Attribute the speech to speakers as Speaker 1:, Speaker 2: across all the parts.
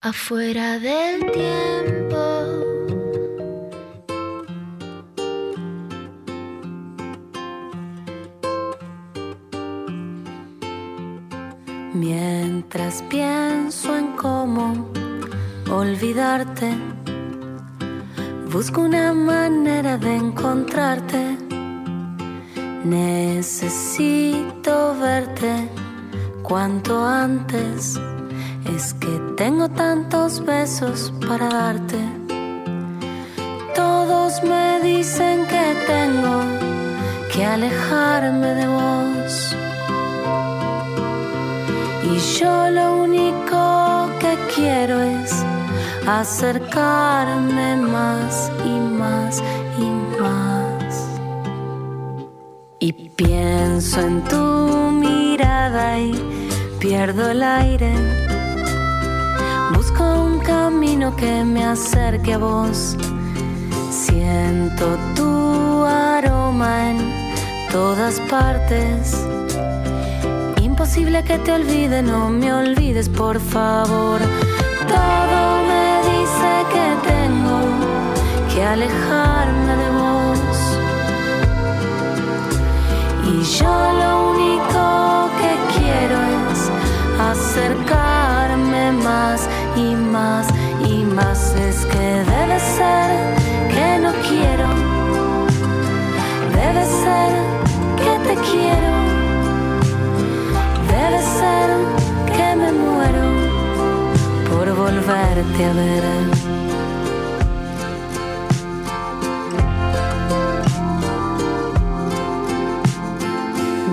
Speaker 1: afuera del tiempo. Mientras pienso en cómo olvidarte, busco una manera de encontrarte. Necesito verte cuanto antes es que tengo tantos besos para darte. Todos me dicen que tengo que alejarme de vos. Y yo lo único que quiero es acercarme más y más y más. Y pienso en tu mirada y pierdo el aire camino que me acerque a vos. Siento tu aroma en todas partes. Imposible que te olvide, no me olvides, por favor. Todo me dice que tengo que alejarme de vos. Y yo lo único que quiero es acercarme más y más y más es que debe ser que no quiero, debe ser que te quiero, debe ser que me muero por volverte a ver.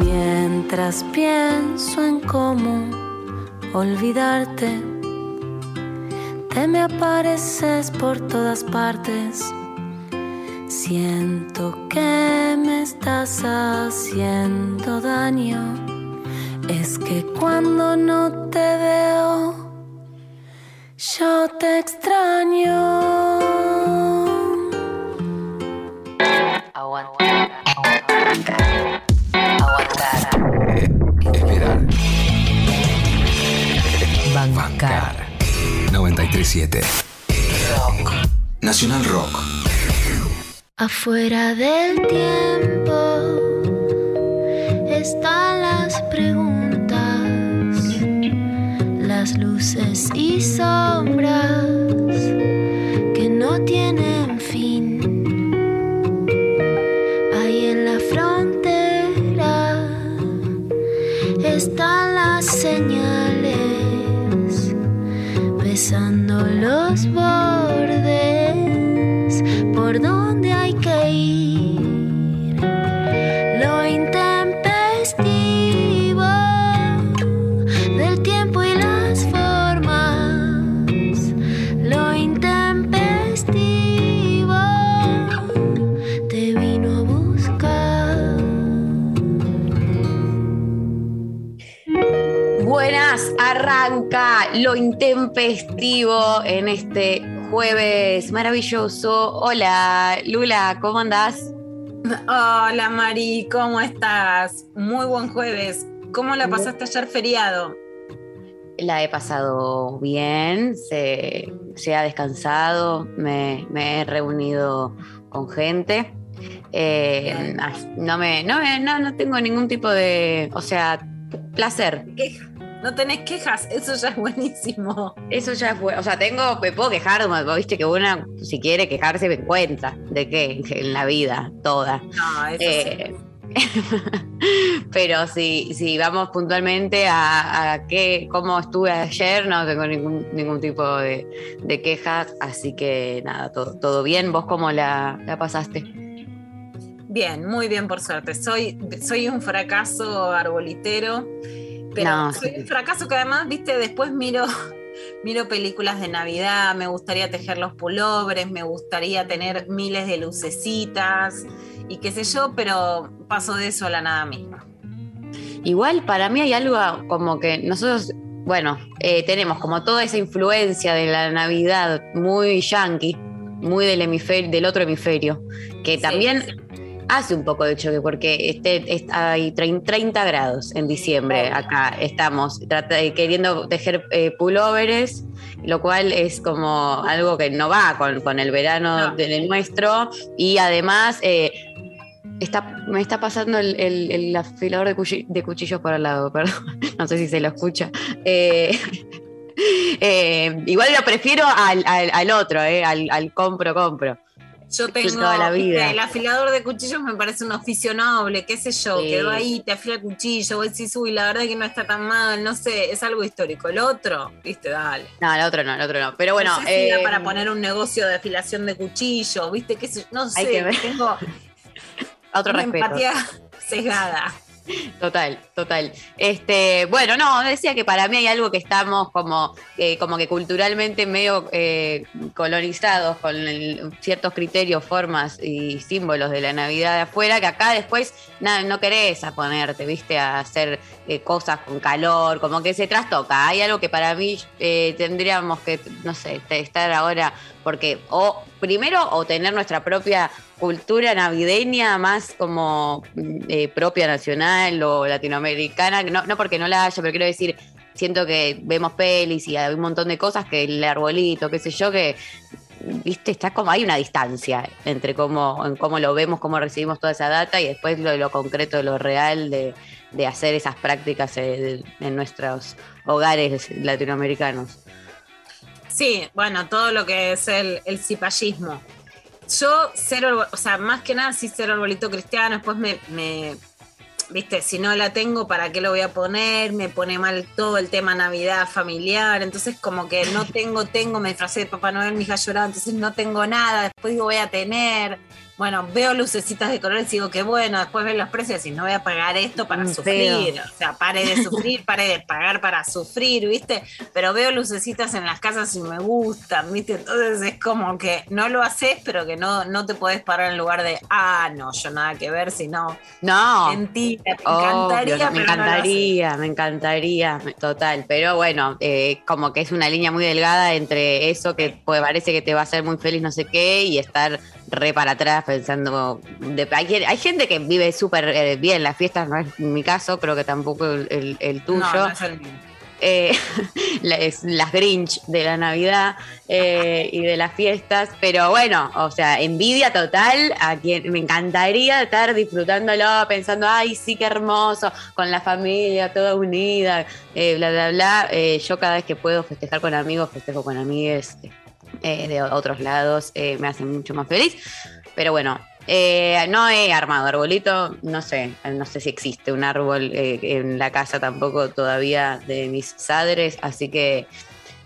Speaker 1: Mientras pienso en cómo olvidarte te me apareces por todas partes. Siento que me estás haciendo daño. Es que cuando no te veo, yo te extraño.
Speaker 2: Aguantar. Aguantar.
Speaker 3: Esperar.
Speaker 4: Bancar.
Speaker 3: 937. Nacional Rock.
Speaker 1: Afuera del tiempo están las preguntas, las luces y sombras lo intempestivo
Speaker 2: en este jueves maravilloso. Hola, Lula, ¿cómo andás?
Speaker 5: Hola Mari, ¿cómo estás? Muy buen jueves. ¿Cómo la pasaste ayer feriado?
Speaker 2: La he pasado bien, se, se ha descansado, me, me he reunido con gente. Eh, no, me, no, me- no, no tengo ningún tipo de, o sea, placer.
Speaker 5: No tenés quejas, eso ya es buenísimo.
Speaker 2: Eso ya fue, o sea, tengo, me puedo quejar, viste que una, si quiere quejarse, me cuenta de qué en la vida, toda.
Speaker 5: No, eso
Speaker 2: Eh, pero si, si vamos puntualmente a, a qué, cómo estuve ayer, no tengo ningún, ningún tipo de, de quejas, así que nada, todo, todo bien. ¿Vos cómo la, la pasaste?
Speaker 5: Bien, muy bien por suerte. Soy, soy un fracaso arbolitero, pero
Speaker 2: No,
Speaker 5: soy
Speaker 2: sí.
Speaker 5: un fracaso que además, viste, después miro, miro películas de Navidad, me gustaría tejer los pulobres, me gustaría tener miles de lucecitas y qué sé yo, pero paso de eso a la nada misma.
Speaker 2: Igual para mí hay algo como que nosotros, bueno, eh, tenemos como toda esa influencia de la Navidad muy yankee, muy del hemisferio, del otro hemisferio, que
Speaker 5: Sí.
Speaker 2: también hace un poco de choque porque este, es- hay trein- 30 grados en diciembre acá. Estamos eh, queriendo tejer eh, pulóveres, lo cual es como algo que no va con, con el verano
Speaker 5: No.
Speaker 2: del nuestro. Y además, eh, está, me está pasando el, el- el afilador de, cuchi- de cuchillos por al lado, perdón. No sé si se lo escucha. Eh, eh, igual lo prefiero al, al- al otro, eh, al, al compro, compro.
Speaker 5: Yo tengo
Speaker 2: toda la vida.
Speaker 5: viste, el afilador de cuchillos me parece un oficio noble, qué sé yo,
Speaker 2: Sí.
Speaker 5: quedó ahí, te afila el cuchillo, vos decís, uy, la verdad que no está tan mal, no sé, es algo histórico. El otro, viste, dale.
Speaker 2: No, el otro no, el otro no. Pero bueno,
Speaker 5: no sé si da
Speaker 2: eh,
Speaker 5: para poner un negocio de afilación de cuchillo, viste, qué sé yo, no
Speaker 2: Hay
Speaker 5: sé,
Speaker 2: que ver.
Speaker 5: tengo
Speaker 2: otro
Speaker 5: una
Speaker 2: respeto.
Speaker 5: empatía sesgada.
Speaker 2: Total, total. Este, bueno, no, decía que para mí hay algo que estamos como, eh, como que culturalmente medio eh, colonizados con ciertos criterios, formas y símbolos de la Navidad de afuera, que acá después na- no querés a ponerte, viste, a hacer eh, cosas con calor, como que se trastoca. Hay algo que para mí eh, tendríamos que, no sé, estar ahora, porque o primero o tener nuestra propia cultura navideña más como eh, propia nacional o latinoamericana, no, no porque no la haya, pero quiero decir, siento que vemos pelis y hay un montón de cosas que el arbolito, qué sé yo, que viste, está como, hay una distancia entre cómo, en cómo lo vemos, cómo recibimos toda esa data y después lo, lo concreto, lo real de, de hacer esas prácticas eh, en nuestros hogares latinoamericanos.
Speaker 5: Sí, bueno, todo lo que es el, el cipallismo. Yo, cero, o sea, más que nada, sí, cero arbolito cristiano. Después me, me- viste, si no la tengo, ¿para qué lo voy a poner? Me pone mal todo el tema Navidad familiar. Entonces, como que no tengo, tengo, me disfracé de Papá Noel, mi hija lloraba, entonces no tengo nada. Después digo, voy a tener. Bueno, veo lucecitas de colores y digo, qué bueno. Después veo los precios y no voy a pagar esto para
Speaker 2: Mm,
Speaker 5: sufrir. O sea, pare de sufrir, pare de pagar para sufrir, ¿viste? pero veo lucecitas en las casas y me gustan, ¿viste? Entonces es como que no lo haces, pero que no, no te podés parar en lugar de, ah, no, yo nada que ver, sino
Speaker 2: No.
Speaker 5: mentira, me
Speaker 2: Obvio,
Speaker 5: encantaría,
Speaker 2: me
Speaker 5: no lo
Speaker 2: encantaría, me encantaría, total. Pero bueno, eh, como que es una línea muy delgada entre eso que pues, parece que te va a hacer muy feliz, no sé qué, y estar re para atrás pensando. de- hay, hay gente que vive súper eh, bien las fiestas, no es mi caso, creo que tampoco el, el- tuyo.
Speaker 5: No, no es el mío.
Speaker 2: eh, las Grinch de la Navidad eh, y de las fiestas, pero bueno, o sea, envidia total a quien me encantaría estar disfrutándolo, pensando, ay, sí, qué hermoso, con la familia toda unida, eh, bla, bla, bla. Eh, yo cada vez que puedo festejar con amigos, festejo con amigues eh, de otros lados, eh, me hace mucho más feliz, pero bueno. eh, no he armado arbolito, no sé, no sé si existe un árbol en la casa tampoco todavía de mis padres, así que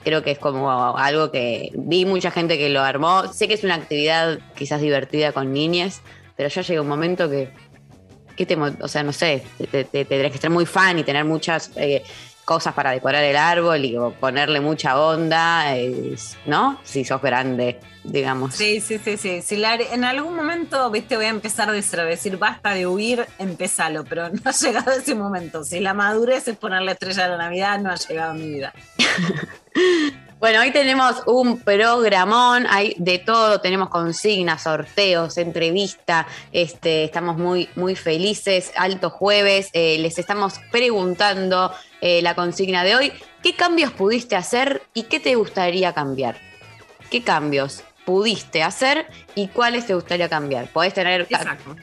Speaker 2: creo que es como algo que vi mucha gente que lo armó. Sé que es una actividad quizás divertida con niñas, pero ya llega un momento que, que te, o sea, no sé, te, te- te tendrás que estar muy fan y tener muchas cosas para decorar el árbol y ponerle mucha onda, ¿no? Si sos grande, digamos.
Speaker 5: Sí, sí, sí, sí. Si la- en algún momento, viste, voy a empezar cero, decir basta de huir, empezalo, pero no ha llegado ese momento. Si la madurez es ponerle estrella a la Navidad, no ha llegado a mi vida.
Speaker 2: Bueno, hoy tenemos un programón, hay de todo, tenemos consignas, sorteos, entrevista, este, estamos muy, muy felices, alto jueves, eh, les estamos preguntando eh, la consigna de hoy, ¿qué cambios pudiste hacer y qué te gustaría cambiar? ¿Qué cambios pudiste hacer y cuáles te gustaría cambiar? Podés tener
Speaker 5: Exacto.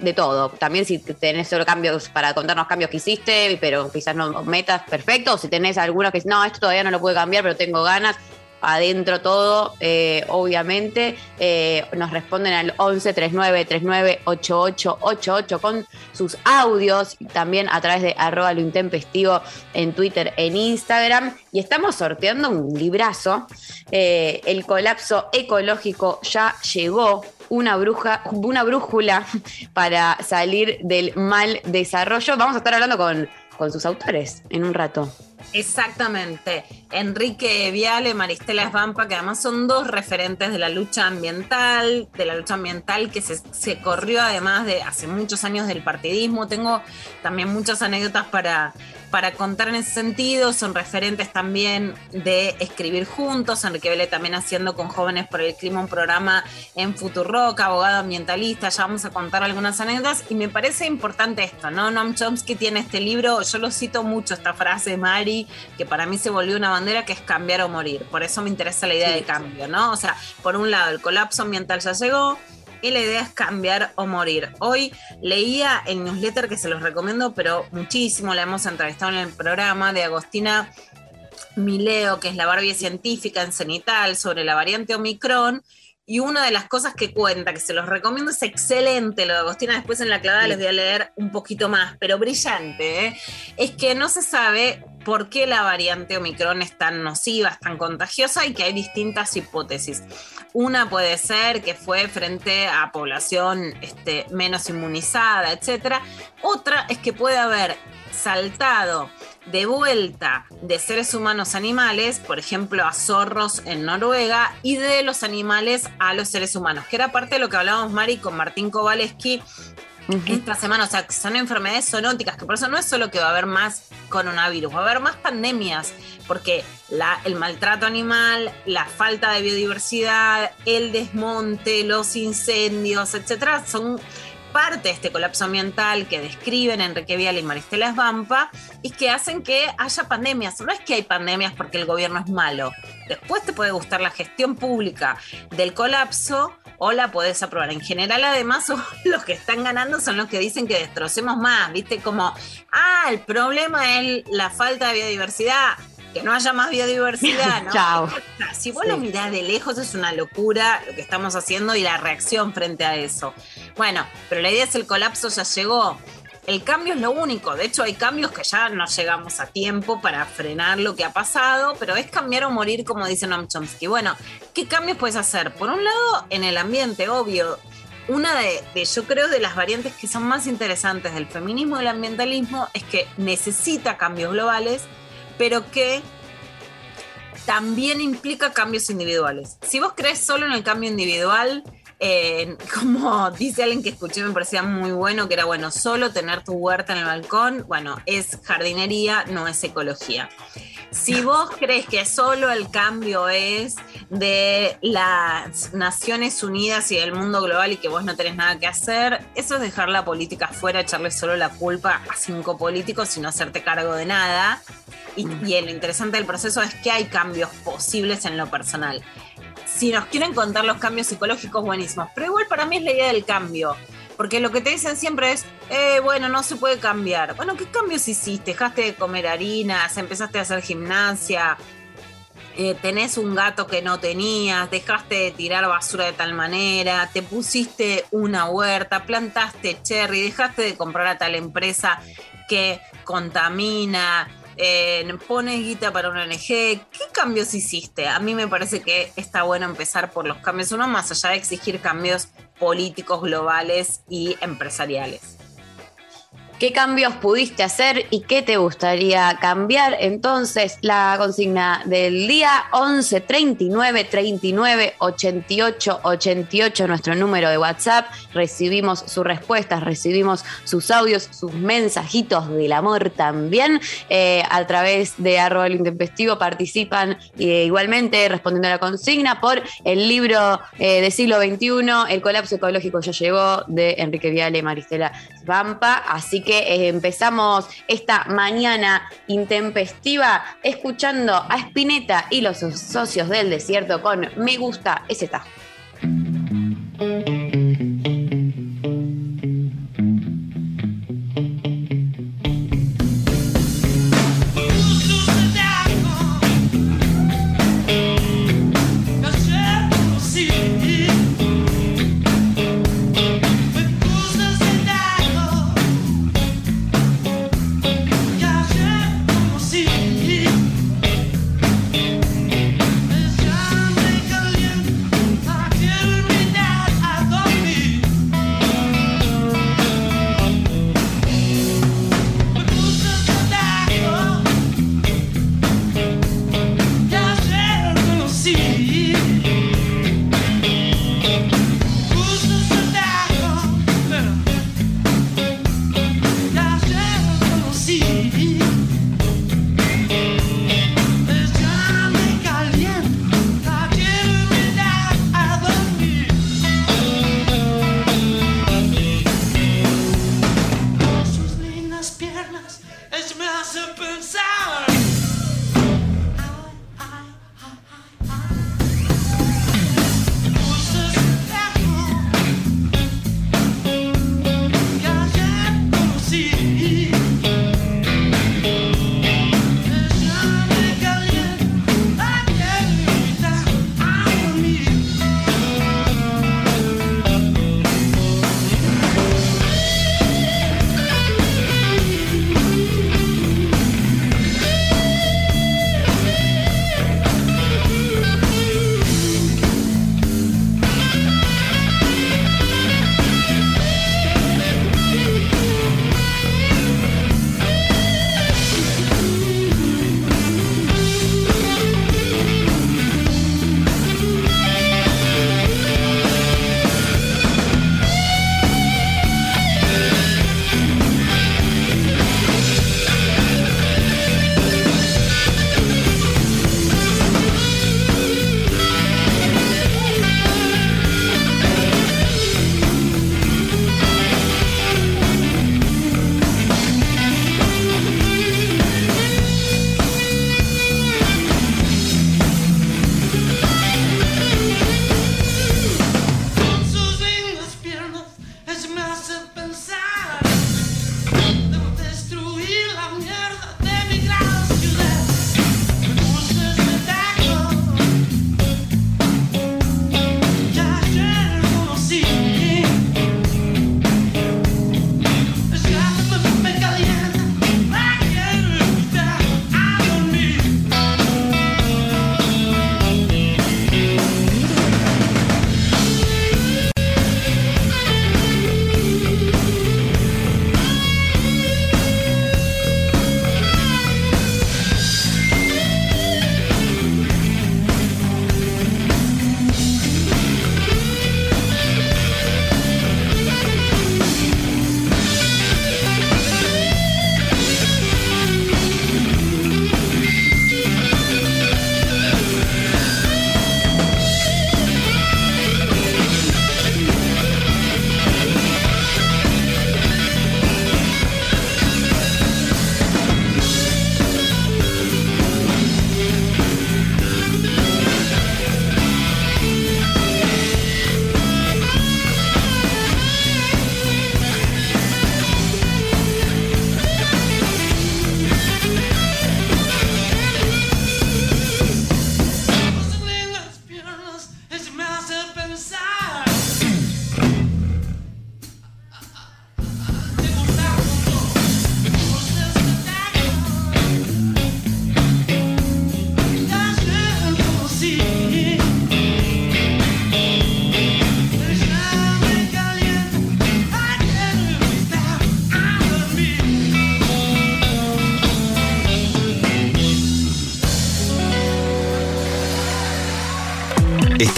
Speaker 2: De todo. También si tenés solo cambios para contarnos cambios que hiciste, pero quizás no metas, perfecto. O si tenés algunos que no, esto todavía no lo pude cambiar, pero tengo ganas. Adentro todo, eh, obviamente. Eh, nos responden al 11 39 39 88 88 con sus audios, también a través de arroba lo intempestivo en Twitter, en Instagram. Y estamos sorteando un librazo. Eh, el colapso ecológico ya llegó. Una, bruja, una brújula para salir del mal desarrollo. Vamos a estar hablando con, con sus autores en un rato.
Speaker 5: Exactamente. Enrique Viale, Maristela Esvampa, que además son dos referentes de la lucha ambiental, de la lucha ambiental que se, se corrió además de hace muchos años del partidismo. Tengo también muchas anécdotas para, para contar en ese sentido, son referentes también de escribir juntos, Enrique Vélez también haciendo con Jóvenes por el Clima un programa en Futurock, abogado ambientalista, ya vamos a contar algunas anécdotas y me parece importante esto, ¿no? Noam Chomsky tiene este libro, yo lo cito mucho, esta frase de Mari, que para mí se volvió una bandera que es cambiar o morir, por eso me interesa la idea de cambio, ¿no? O sea, por un lado, el colapso ambiental ya llegó, y la idea es cambiar o morir. Hoy leía el newsletter que se los recomiendo, pero muchísimo, la hemos entrevistado en el programa de Agostina Mileo, que es la Barbie científica en Cenital, sobre la variante Omicron. Y una de las cosas que cuenta, que se los recomiendo, es excelente. Lo de Agostina, después en la clavada les voy a leer un poquito más, pero brillante. ¿eh? Es que no se sabe por qué la variante Omicron es tan nociva, es tan contagiosa y que hay distintas hipótesis. Una puede ser que fue frente a población este, menos inmunizada, etc. Otra es que puede haber saltado de vuelta de seres humanos a animales, por ejemplo a zorros en Noruega, y de los animales a los seres humanos, que era parte de lo que hablábamos Mari con Martín Kowaleski esta semana, o sea, son enfermedades zoonóticas, que por eso no es solo que va a haber más coronavirus, va a haber más pandemias, porque la, el maltrato animal, la falta de biodiversidad, el desmonte, los incendios, etcétera, son parte de este colapso ambiental que describen Enrique Vial y Maristela Esbampa y que hacen que haya pandemias. No es que hay pandemias porque el gobierno es malo. Después te puede gustar la gestión pública del colapso o la podés aprobar. En general, además, los que están ganando son los que dicen que destrocemos más, ¿viste? Como, ah, el problema es la falta de biodiversidad que no haya más biodiversidad, ¿no?
Speaker 2: Chao.
Speaker 5: Si vos lo mirás de lejos es una locura lo que estamos haciendo y la reacción frente a eso. Bueno, pero la idea es el colapso ya llegó. El cambio es lo único, de hecho hay cambios que ya no llegamos a tiempo para frenar lo que ha pasado, pero es cambiar o morir como dice Noam Chomsky. Bueno, ¿qué cambios puedes hacer? Por un lado, en el ambiente, obvio, una de, yo creo, de las variantes que son más interesantes del feminismo y del ambientalismo es que necesita cambios globales, pero que también implica cambios individuales. Si vos crees solo en el cambio individual, eh, como dice alguien que escuché, me parecía muy bueno, que era bueno, solo tener tu huerta en el balcón, bueno, es jardinería, no es ecología. Si vos crees que solo el cambio es de las Naciones Unidas y del mundo global y que vos no tenés nada que hacer, eso es dejar la política fuera, echarle solo la culpa a cinco políticos y no hacerte cargo de nada. Y, y lo interesante del proceso es que hay cambios posibles en lo personal. Si nos quieren contar los cambios psicológicos, buenísimos. Pero igual para mí es la idea del cambio. Porque lo que te dicen siempre es, eh, bueno, no se puede cambiar. Bueno, ¿qué cambios hiciste? ¿Dejaste de comer harinas? ¿Empezaste a hacer gimnasia? Eh, tenés un gato que no tenías, dejaste de tirar basura de tal manera, te pusiste una huerta, plantaste cherry, dejaste de comprar a tal empresa que contamina, eh, pones guita para una ONG. ¿Qué cambios hiciste? A mí me parece que está bueno empezar por los cambios, uno más allá de exigir cambios políticos globales y empresariales.
Speaker 2: ¿Qué cambios pudiste hacer y qué te gustaría cambiar? Entonces, la consigna del día 11 39 39 88 88, nuestro número de WhatsApp. Recibimos sus respuestas, recibimos sus audios, sus mensajitos del amor también. Eh, a través de arroba el intempestivo participan eh, igualmente respondiendo a la consigna por el libro eh, de siglo XXI, El colapso ecológico ya llegó, de Enrique Viale y Maristela Vampa. Así que eh, empezamos esta mañana intempestiva escuchando a Spinetta y los socios del desierto con Me gusta tajo.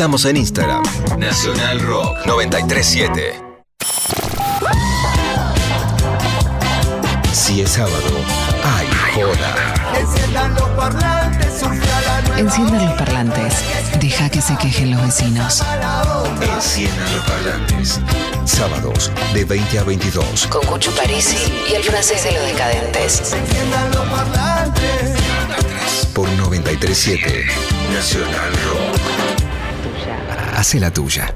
Speaker 3: Estamos en Instagram. Nacional Rock 937. Si es sábado, hay joda.
Speaker 4: Enciendan los parlantes,
Speaker 6: Enciendan los parlantes. Deja que se quejen los vecinos.
Speaker 3: Enciendan los parlantes. Sábados de 20 a 22.
Speaker 6: Con Cucho Parisi y el francés de los decadentes.
Speaker 4: Enciendan los parlantes.
Speaker 3: Por 937 Nacional Rock. Hace la tuya.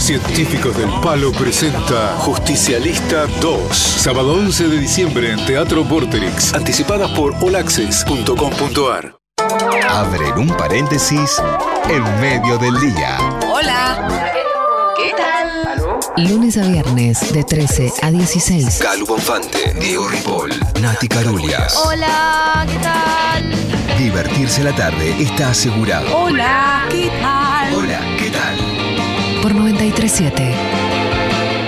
Speaker 7: Científicos del Palo presenta Justicialista 2. Sábado 11 de diciembre en Teatro Vorterix. Anticipadas por olaxes.com.ar.
Speaker 3: Abren un paréntesis en medio del día.
Speaker 6: Lunes a viernes de 13 a 16.
Speaker 3: Calu Bonfante, Diego Ripoll, Nati Carulias.
Speaker 1: Hola, ¿qué tal?
Speaker 3: Divertirse la tarde está asegurado.
Speaker 1: Hola, ¿qué tal?
Speaker 3: Hola, ¿qué tal?
Speaker 6: Por 937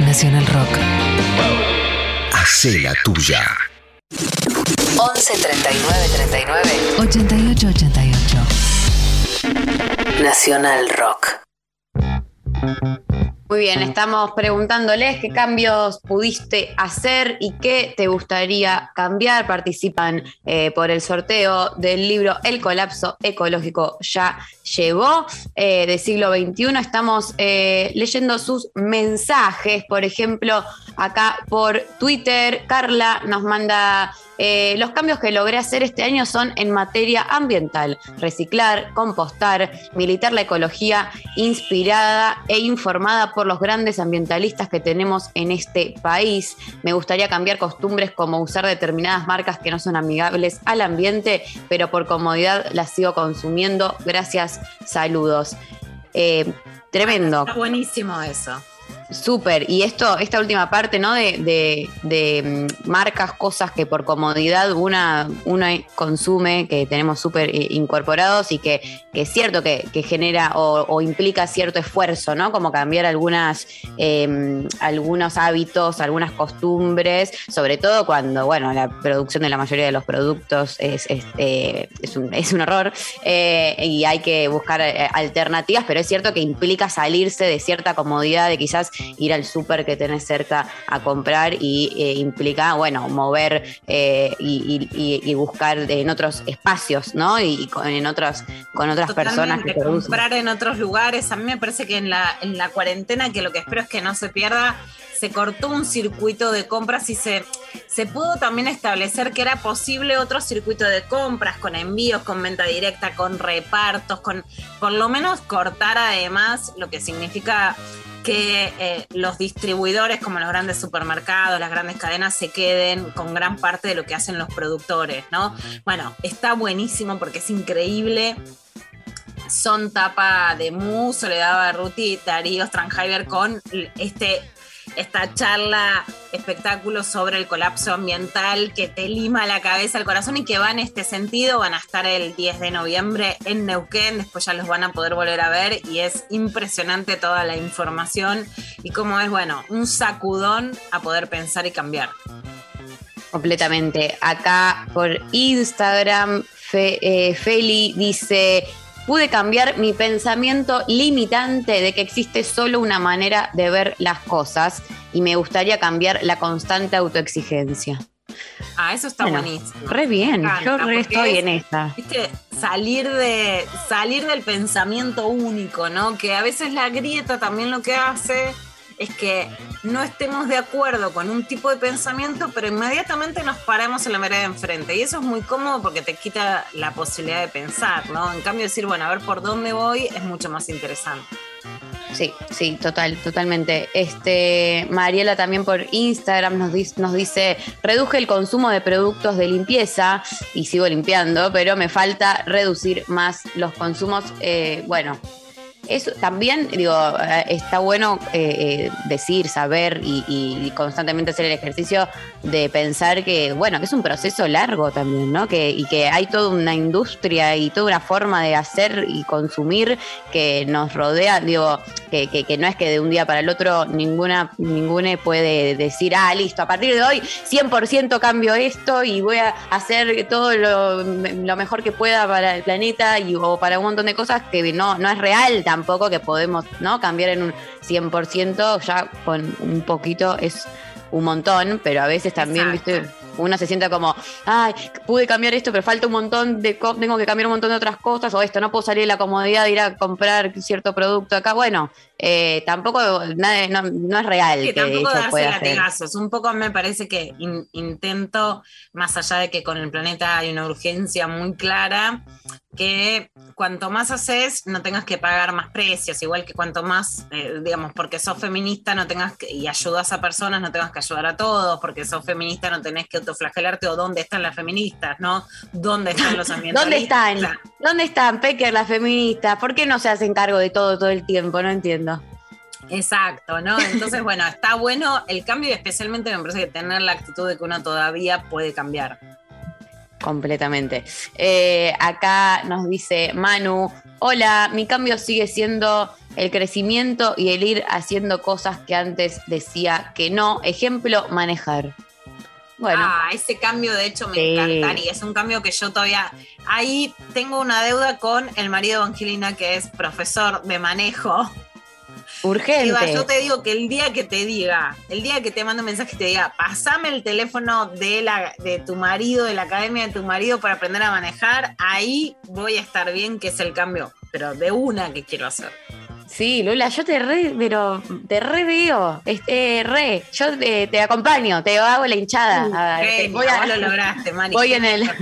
Speaker 6: Nacional Rock.
Speaker 3: Hace la tuya.
Speaker 6: 11 39 39 88 88. Nacional Rock.
Speaker 2: Muy bien, estamos preguntándoles qué cambios pudiste hacer y qué te gustaría cambiar. Participan eh, por el sorteo del libro El colapso ecológico ya llegó eh, de siglo XXI. Estamos eh, leyendo sus mensajes, por ejemplo, acá por Twitter. Carla nos manda eh, los cambios que logré hacer este año son en materia ambiental, reciclar, compostar, militar la ecología inspirada e informada por los grandes ambientalistas que tenemos en este país. Me gustaría cambiar costumbres como usar determinadas marcas que no son amigables al ambiente, pero por comodidad las sigo consumiendo. Gracias, saludos. Eh, tremendo.
Speaker 5: Está buenísimo eso.
Speaker 2: Súper, y esto, esta última parte, ¿no? De, de- de, mm, marcas, cosas que por comodidad una, una consume, que tenemos súper eh, incorporados y que, es cierto que, genera o, implica cierto esfuerzo, ¿no? Como cambiar algunas, eh, algunos hábitos, algunas costumbres, sobre todo cuando, bueno, la producción de la mayoría de los productos es, es, eh, es un, es un horror eh, y hay que buscar eh, alternativas, pero es cierto que implica salirse de cierta comodidad de quizás ir al súper que tenés cerca a comprar y eh, implica, bueno, mover eh, y, y- y- y buscar en otros espacios, ¿no? Y, con, en otros, con otras personas que producen.
Speaker 5: comprar en otros lugares. A mí me parece que en la, en la cuarentena, que lo que espero es que no se pierda, se cortó un circuito de compras y se, se pudo también establecer que era posible otro circuito de compras con envíos, con venta directa, con repartos, con por lo menos cortar además lo que significa que eh, los distribuidores como los grandes supermercados, las grandes cadenas se queden con gran parte de lo que hacen los productores, ¿no? Bueno, está buenísimo porque es increíble son tapa de Mu, Soledad Barruti, Darío Stranheimer con este, esta charla, espectáculo sobre el colapso ambiental que te lima la cabeza, el corazón y que va en este sentido. Van a estar el 10 de noviembre en Neuquén, después ya los van a poder volver a ver y es impresionante toda la información y cómo es, bueno, un sacudón a poder pensar y cambiar.
Speaker 2: Completamente. Acá por Instagram, Fe- eh, Feli dice, pude cambiar mi pensamiento limitante de que existe solo una manera de ver las cosas y me gustaría cambiar la constante autoexigencia.
Speaker 5: Ah, eso está
Speaker 2: Bueno,
Speaker 5: buenísimo.
Speaker 2: Re bien, yo re estoy
Speaker 5: es-
Speaker 2: en esta.
Speaker 5: Viste, salir de salir del pensamiento único, ¿no? Que a veces la grieta también lo que hace es que no estemos de acuerdo con un tipo de pensamiento, pero inmediatamente nos paramos en la vereda de enfrente. Y eso es muy cómodo porque te quita la posibilidad de pensar, ¿no? En cambio, decir, bueno, a ver por dónde voy es mucho más interesante.
Speaker 2: Sí, sí, total, totalmente. Este, Mariela también por Instagram nos, dis- nos dice, reduje el consumo de productos de limpieza y sigo limpiando, pero me falta reducir más los consumos. Eh, bueno, eso también, digo, eh, está bueno eh, eh, decir, saber y, constantemente hacer el ejercicio de pensar que, bueno, que es un proceso largo también, ¿no? Que, y que hay toda una industria y toda una forma de hacer y consumir que nos rodea, digo, que, que- no es que de un día para el otro ninguna, ninguna puede decir, ah, listo, a partir de hoy 100% cambio esto y voy a hacer todo lo, lo mejor que pueda para el planeta y, o para un montón de cosas que no, no es real tampoco que podemos ¿no? cambiar en un 100%, ya con un poquito es un montón, pero a veces también,
Speaker 5: Exacto.
Speaker 2: viste, uno se siente como, ay, pude cambiar esto, pero falta un montón de, tengo que cambiar un montón de otras cosas, o esto, no puedo salir de la comodidad de ir a comprar cierto producto acá. Bueno, eh, tampoco, nada, no, no es real
Speaker 5: Que
Speaker 2: que,
Speaker 5: tampoco darse latigazos. Un poco me parece que in- intento, más allá de que con el planeta hay una urgencia muy clara, que cuanto más haces, no tengas que pagar más precios, igual que cuanto más, eh, digamos, porque sos feminista no tengas que, y ayudas a personas, no tengas que ayudar a todos, porque sos feminista no tenés que autoflagelarte, o dónde están las feministas, ¿no? ¿Dónde están los ambientalistas?
Speaker 2: ¿Dónde están? ¿Dónde están, Pecker, las feministas? ¿Por qué no se hacen cargo de todo todo el tiempo? No entiendo.
Speaker 5: Exacto, ¿no? Entonces, bueno, está bueno el cambio y especialmente me parece que tener la actitud de que uno todavía puede cambiar.
Speaker 2: Completamente. Eh, acá nos dice Manu, hola, mi cambio sigue siendo el crecimiento y el ir haciendo cosas que antes decía que no. Ejemplo, manejar. Bueno,
Speaker 5: Ah, ese cambio de hecho me
Speaker 2: Sí.
Speaker 5: encantaría. Es un cambio que yo todavía. Ahí tengo una deuda con el marido de Angelina, que es profesor de manejo.
Speaker 2: Urgente.
Speaker 5: Yo te digo que el día que te diga, el día que te mando un mensaje te diga, pasame el teléfono de, la, de tu marido, de la academia de tu marido para aprender a manejar, ahí voy a estar bien, que es el cambio, pero de una que quiero hacer.
Speaker 2: Sí, Lula, yo te re, pero te re veo. Este, re, yo te, te acompaño, te hago la hinchada. A ver,
Speaker 5: Genio,
Speaker 2: voy a-
Speaker 5: lo lograste, Mari.
Speaker 2: voy en el-.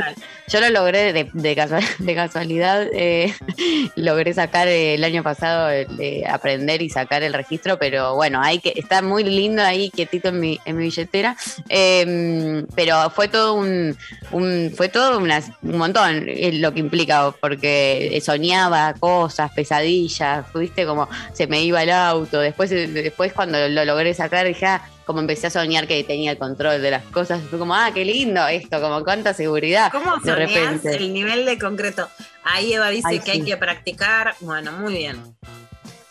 Speaker 2: Yo lo logré de, de casual- de casualidad. eh, logré sacar eh, el año pasado, el de aprender y sacar el registro, pero bueno, hay que está muy lindo ahí, quietito en mi, en mi billetera. Eh, pero fue todo un, un- fue todo una- un montón eh, lo que implica, porque soñaba cosas, pesadillas, viste como se me iba el auto. Después, después cuando lo logré sacar, dije, ah, como empecé a soñar que tenía el control de las cosas, fue como, ah, qué lindo esto, como cuánta seguridad.
Speaker 5: ¿Cómo
Speaker 2: de repente.
Speaker 5: el nivel de concreto? Ahí Eva dice
Speaker 2: Ay,
Speaker 5: que hay que practicar. Bueno, muy bien.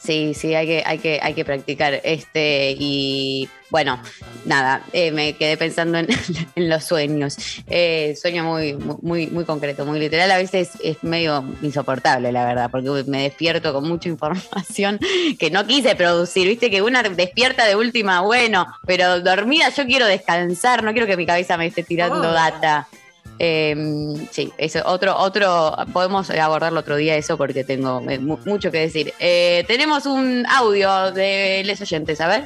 Speaker 2: Sí, sí, hay que, hay que, hay que practicar. Este, y bueno, nada, eh, me quedé pensando en, en los sueños. Eh, sueño muy, muy, muy concreto, muy literal. A veces es medio insoportable, la verdad, porque me despierto con mucha información que no quise producir. Viste que una despierta de última, bueno, pero dormida yo quiero descansar, no quiero que mi cabeza me esté tirando
Speaker 5: Oh.
Speaker 2: data. Eh, sí, eso, otro, otro, podemos abordarlo otro día eso porque tengo eh, mu- mucho que decir. Eh, tenemos un audio de les oyentes, a ver.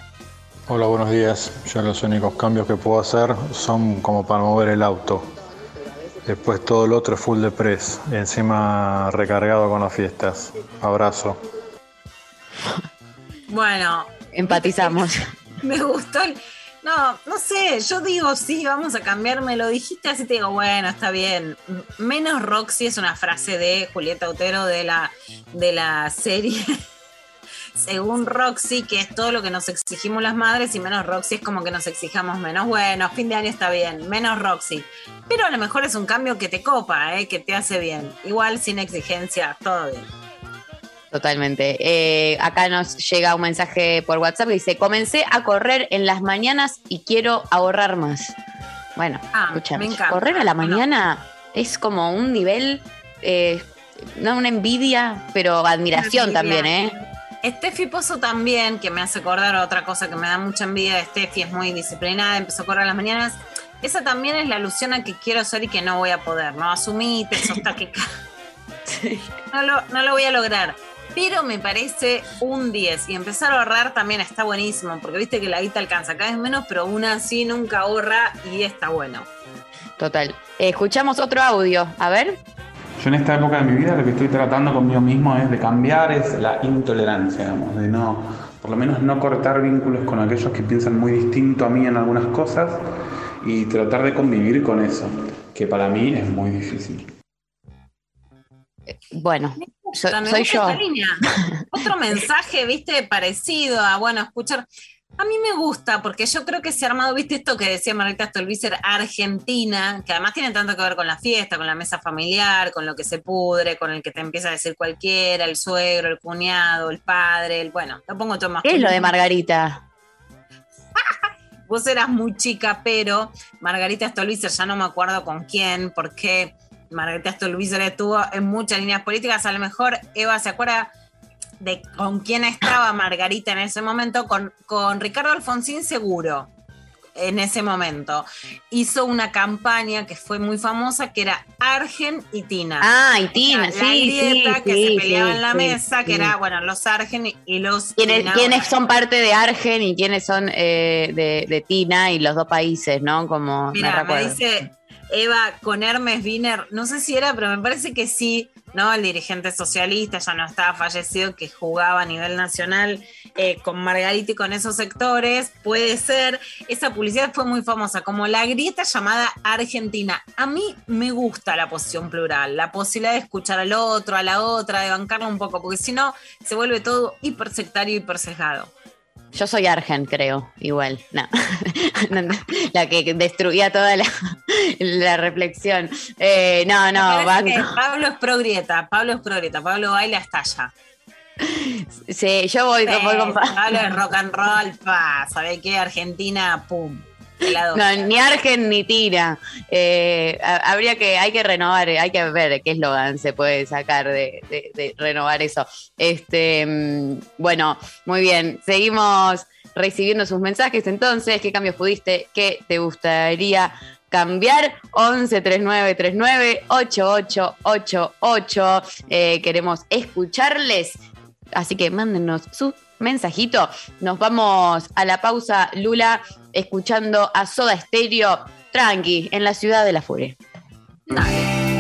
Speaker 8: Hola, buenos días. Yo los únicos cambios que puedo hacer son como para mover el auto. Después todo lo otro es full de press. Y encima recargado con las fiestas. Abrazo.
Speaker 5: Bueno,
Speaker 2: Empatizamos.
Speaker 5: me gustó. el- No, no sé, yo digo sí, vamos a cambiar, me lo dijiste así, te digo, bueno, está bien. Menos Roxy es una frase de Julieta Otero de la, de la serie. Según Roxy, que es todo lo que nos exigimos las madres, y menos Roxy es como que nos exijamos menos. Bueno, fin de año está bien, menos Roxy. Pero a lo mejor es un cambio que te copa, ¿eh? que te hace bien. Igual sin exigencia, todo bien.
Speaker 2: Totalmente. Eh, acá nos llega un mensaje por WhatsApp que dice: Comencé a correr en las mañanas y quiero ahorrar más. Bueno,
Speaker 5: Ah,
Speaker 2: correr a la mañana es como un nivel, eh, no una envidia, pero admiración también. ¿eh?
Speaker 5: Steffi Pozo también, que me hace acordar otra cosa que me da mucha envidia de Steffi, es muy disciplinada, empezó a correr a las mañanas. Esa también es la alusión a que quiero ser y que no voy a poder, ¿no? Asumite, sos taquica- no, lo, no lo voy a lograr. Pero me parece un 10 y empezar a ahorrar también está buenísimo, porque viste que la guita alcanza cada vez menos, pero una así nunca ahorra y está bueno.
Speaker 2: Total. Escuchamos otro audio, a ver.
Speaker 9: Yo en esta época de mi vida lo que estoy tratando conmigo mismo es de cambiar es la intolerancia, digamos, de no, por lo menos no cortar vínculos con aquellos que piensan muy distinto a mí en algunas cosas y tratar de convivir con eso, que para mí es muy difícil.
Speaker 2: Bueno, So-
Speaker 5: gusta, me
Speaker 2: soy
Speaker 5: gusta
Speaker 2: yo.
Speaker 5: esta línea. Otro mensaje, viste, parecido a, bueno, escuchar. A mí me gusta, porque yo creo que se ha armado, viste, esto que decía Margarita Stolbizer, Argentina, que además tiene tanto que ver con la fiesta, con la mesa familiar, con lo que se pudre, con el que te empieza a decir cualquiera, el suegro, el cuñado, el padre, el, bueno, lo pongo todo más.
Speaker 2: ¿Qué es lo de Margarita?
Speaker 5: Vos eras muy chica, pero Margarita Stolbizer, ya no me acuerdo con quién, porque Margarita Stolbizer estuvo en muchas líneas políticas. A lo mejor Eva se acuerda de con quién estaba Margarita en ese momento, con, con Ricardo Alfonsín seguro. En ese momento hizo una campaña que fue muy famosa que era Argen y Tina.
Speaker 2: Ah, y Tina,
Speaker 5: la
Speaker 2: sí,
Speaker 5: grieta
Speaker 2: sí,
Speaker 5: que
Speaker 2: sí,
Speaker 5: se peleaba
Speaker 2: sí,
Speaker 5: en la mesa, que era, bueno, los Argen y- los
Speaker 2: ¿Quiénes,
Speaker 5: Tina.
Speaker 2: quiénes son parte de Argen y quiénes son eh, de, de Tina y los dos países, ¿no? Como me
Speaker 5: Mira, me,
Speaker 2: recuerdo.
Speaker 5: dice Eva con Hermes Wiener, no sé si era, pero me parece que sí, ¿no? El dirigente socialista ya no estaba fallecido, que jugaba a nivel nacional eh, con Margarita y con esos sectores. Puede ser. Esa publicidad fue muy famosa, como la grieta llamada Argentina. A mí me gusta la posición plural, la posibilidad de escuchar al otro, a la otra, de bancarla un poco, porque si no, se vuelve todo hipersectario hipersesgado.
Speaker 2: Yo soy Argen, creo, igual. No. La que destruía toda la, la reflexión. Eh, no, no, banco.
Speaker 5: Pablo es pro grieta, Pablo es pro grieta, Pablo baila hasta allá.
Speaker 2: Sí, yo voy, voy con Pa-
Speaker 5: Pablo es rock and roll, pa, ¿sabés qué? Argentina, pum.
Speaker 2: No, ni Argen ni. Eh, ha- habría que, hay que renovar, hay que ver qué eslogan se puede sacar de, de- de renovar eso. Este, mm, bueno, muy bien. Seguimos recibiendo sus mensajes. Entonces, ¿qué cambios pudiste? ¿Qué te gustaría cambiar? 11 39 39 8888. Eh, queremos escucharles. Así que mándenos su mensajito. Nos vamos a la pausa, Lula, escuchando a Soda Stereo, tranqui, en la ciudad de la furia.
Speaker 10: Me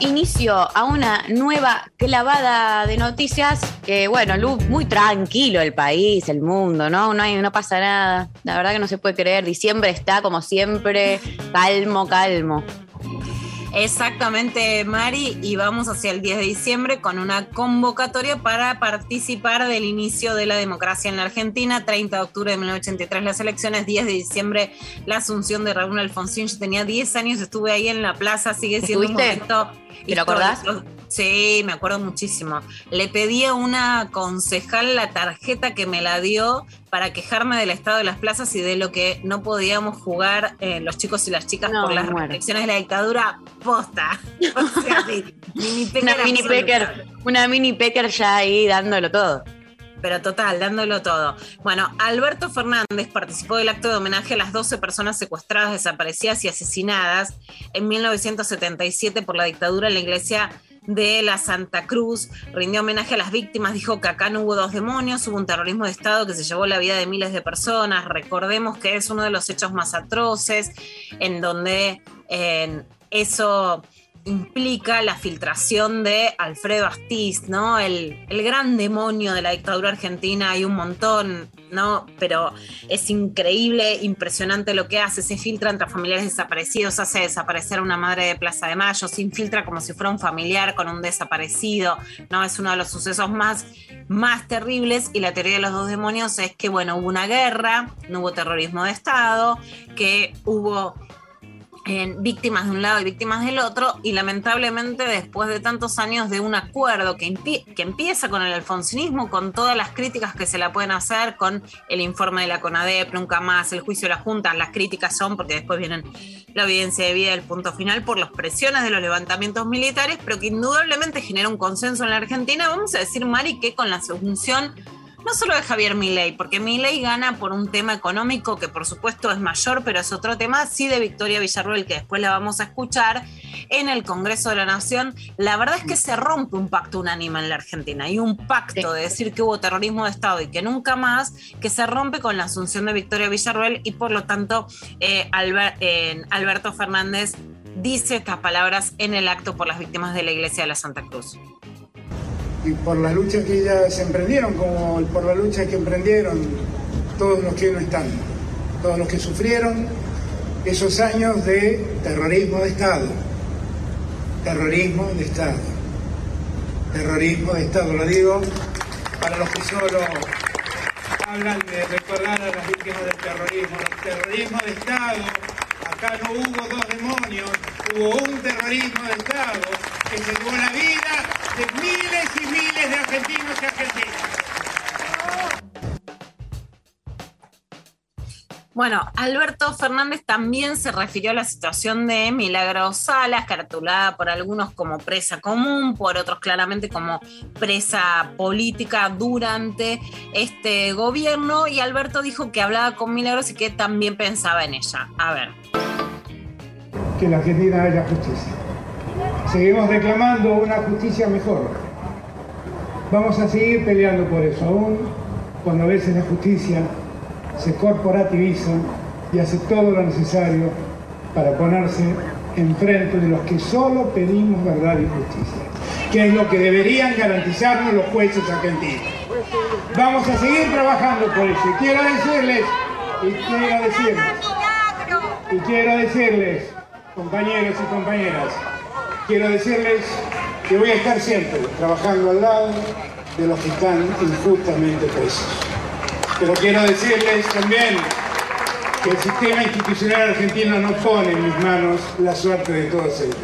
Speaker 2: inicio a una nueva clavada de noticias que, bueno, Lu, muy tranquilo el país, el mundo, ¿no? No, hay, no pasa nada. La verdad que no se puede creer. Diciembre está como siempre, calmo, calmo.
Speaker 5: Exactamente, Mari, y vamos hacia el 10 de diciembre con una convocatoria para participar del inicio de la democracia en la Argentina. 30 de octubre de 1983 las elecciones, 10 de diciembre la asunción de Raúl Alfonsín. Yo tenía 10 años, estuve ahí en la plaza, sigue siendo un momento
Speaker 2: ¿Te lo acordás?
Speaker 5: histórico. Sí, me acuerdo muchísimo. Le pedí a una concejal la tarjeta que me la dio para quejarme del estado de las plazas y de lo que no podíamos jugar eh, los chicos y las chicas
Speaker 2: No,
Speaker 5: por las restricciones de la dictadura posta. O sea, sí, mini pecker
Speaker 2: Una mini pecker, una mini pecker ya ahí dándolo todo.
Speaker 5: Pero total, dándolo todo. Bueno, Alberto Fernández participó del acto de homenaje a las 12 personas secuestradas, desaparecidas y asesinadas en 1977 por la dictadura en la iglesia de la Santa Cruz. Rindió homenaje a las víctimas, dijo que acá no hubo dos demonios, hubo un terrorismo de Estado que se llevó la vida de miles de personas. Recordemos que es uno de los hechos más atroces, en donde eso implica la filtración de Alfredo Astiz, ¿no? El, el gran demonio de la dictadura argentina, hay un montón, ¿no? Pero es increíble, impresionante lo que hace, se filtra entre familiares desaparecidos, hace desaparecer a una madre de Plaza de Mayo, se infiltra como si fuera un familiar con un desaparecido, ¿no? Es uno de los sucesos más, más terribles y la teoría de los dos demonios es que, bueno, hubo una guerra, no hubo terrorismo de Estado, que hubo en víctimas de un lado y víctimas del otro, y lamentablemente después de tantos años de un acuerdo que, que empieza con el alfonsinismo, con todas las críticas que se la pueden hacer, con el informe de la CONADEP, nunca más, el juicio de la Junta, las críticas son porque después vienen la evidencia de vida del punto final por las presiones de los levantamientos militares, pero que indudablemente genera un consenso en la Argentina. Vamos a decir, Mari, que con la asunción no solo de Javier Milei, porque Milei gana por un tema económico que por supuesto es mayor, pero es otro tema, sí de Victoria Villarruel, que después la vamos a escuchar en el Congreso de la Nación. La verdad es que se rompe un pacto unánime en la Argentina. Hay un pacto de decir que hubo terrorismo de Estado y que nunca más, que se rompe con la asunción de Victoria Villarruel y por lo tanto eh, eh, Alberto Fernández dice estas palabras en el acto por las víctimas de la Iglesia de la Santa Cruz.
Speaker 11: Y por la lucha que ellas emprendieron, como por la lucha que emprendieron todos los que no están, todos los que sufrieron esos años de terrorismo de Estado, terrorismo de Estado, terrorismo de Estado, lo digo para los que solo hablan de recordar a las víctimas del terrorismo, el terrorismo de Estado, acá no hubo dos demonios, hubo un terrorismo de Estado que se llevó la vida de miles y miles de argentinos y argentinas.
Speaker 5: Bueno, Alberto Fernández también se refirió a la situación de Milagros Salas, caratulada por algunos como presa común, por otros claramente como presa política durante este gobierno. Y Alberto dijo que hablaba con Milagros y que también pensaba en ella. A ver.
Speaker 11: Que la Argentina haya justicia. Seguimos reclamando una justicia mejor. Vamos a seguir peleando por eso, aún cuando a veces la justicia se corporativiza y hace todo lo necesario para ponerse enfrente de los que solo pedimos verdad y justicia, que es lo que deberían garantizarnos los jueces argentinos. Vamos a seguir trabajando por eso quiero decirles, y quiero decirles, y quiero decirles, compañeros y compañeras, quiero decirles que voy a estar siempre trabajando al lado de los que están injustamente presos. Pero quiero decirles también que el sistema institucional argentino no pone en mis manos la suerte de todos ellos.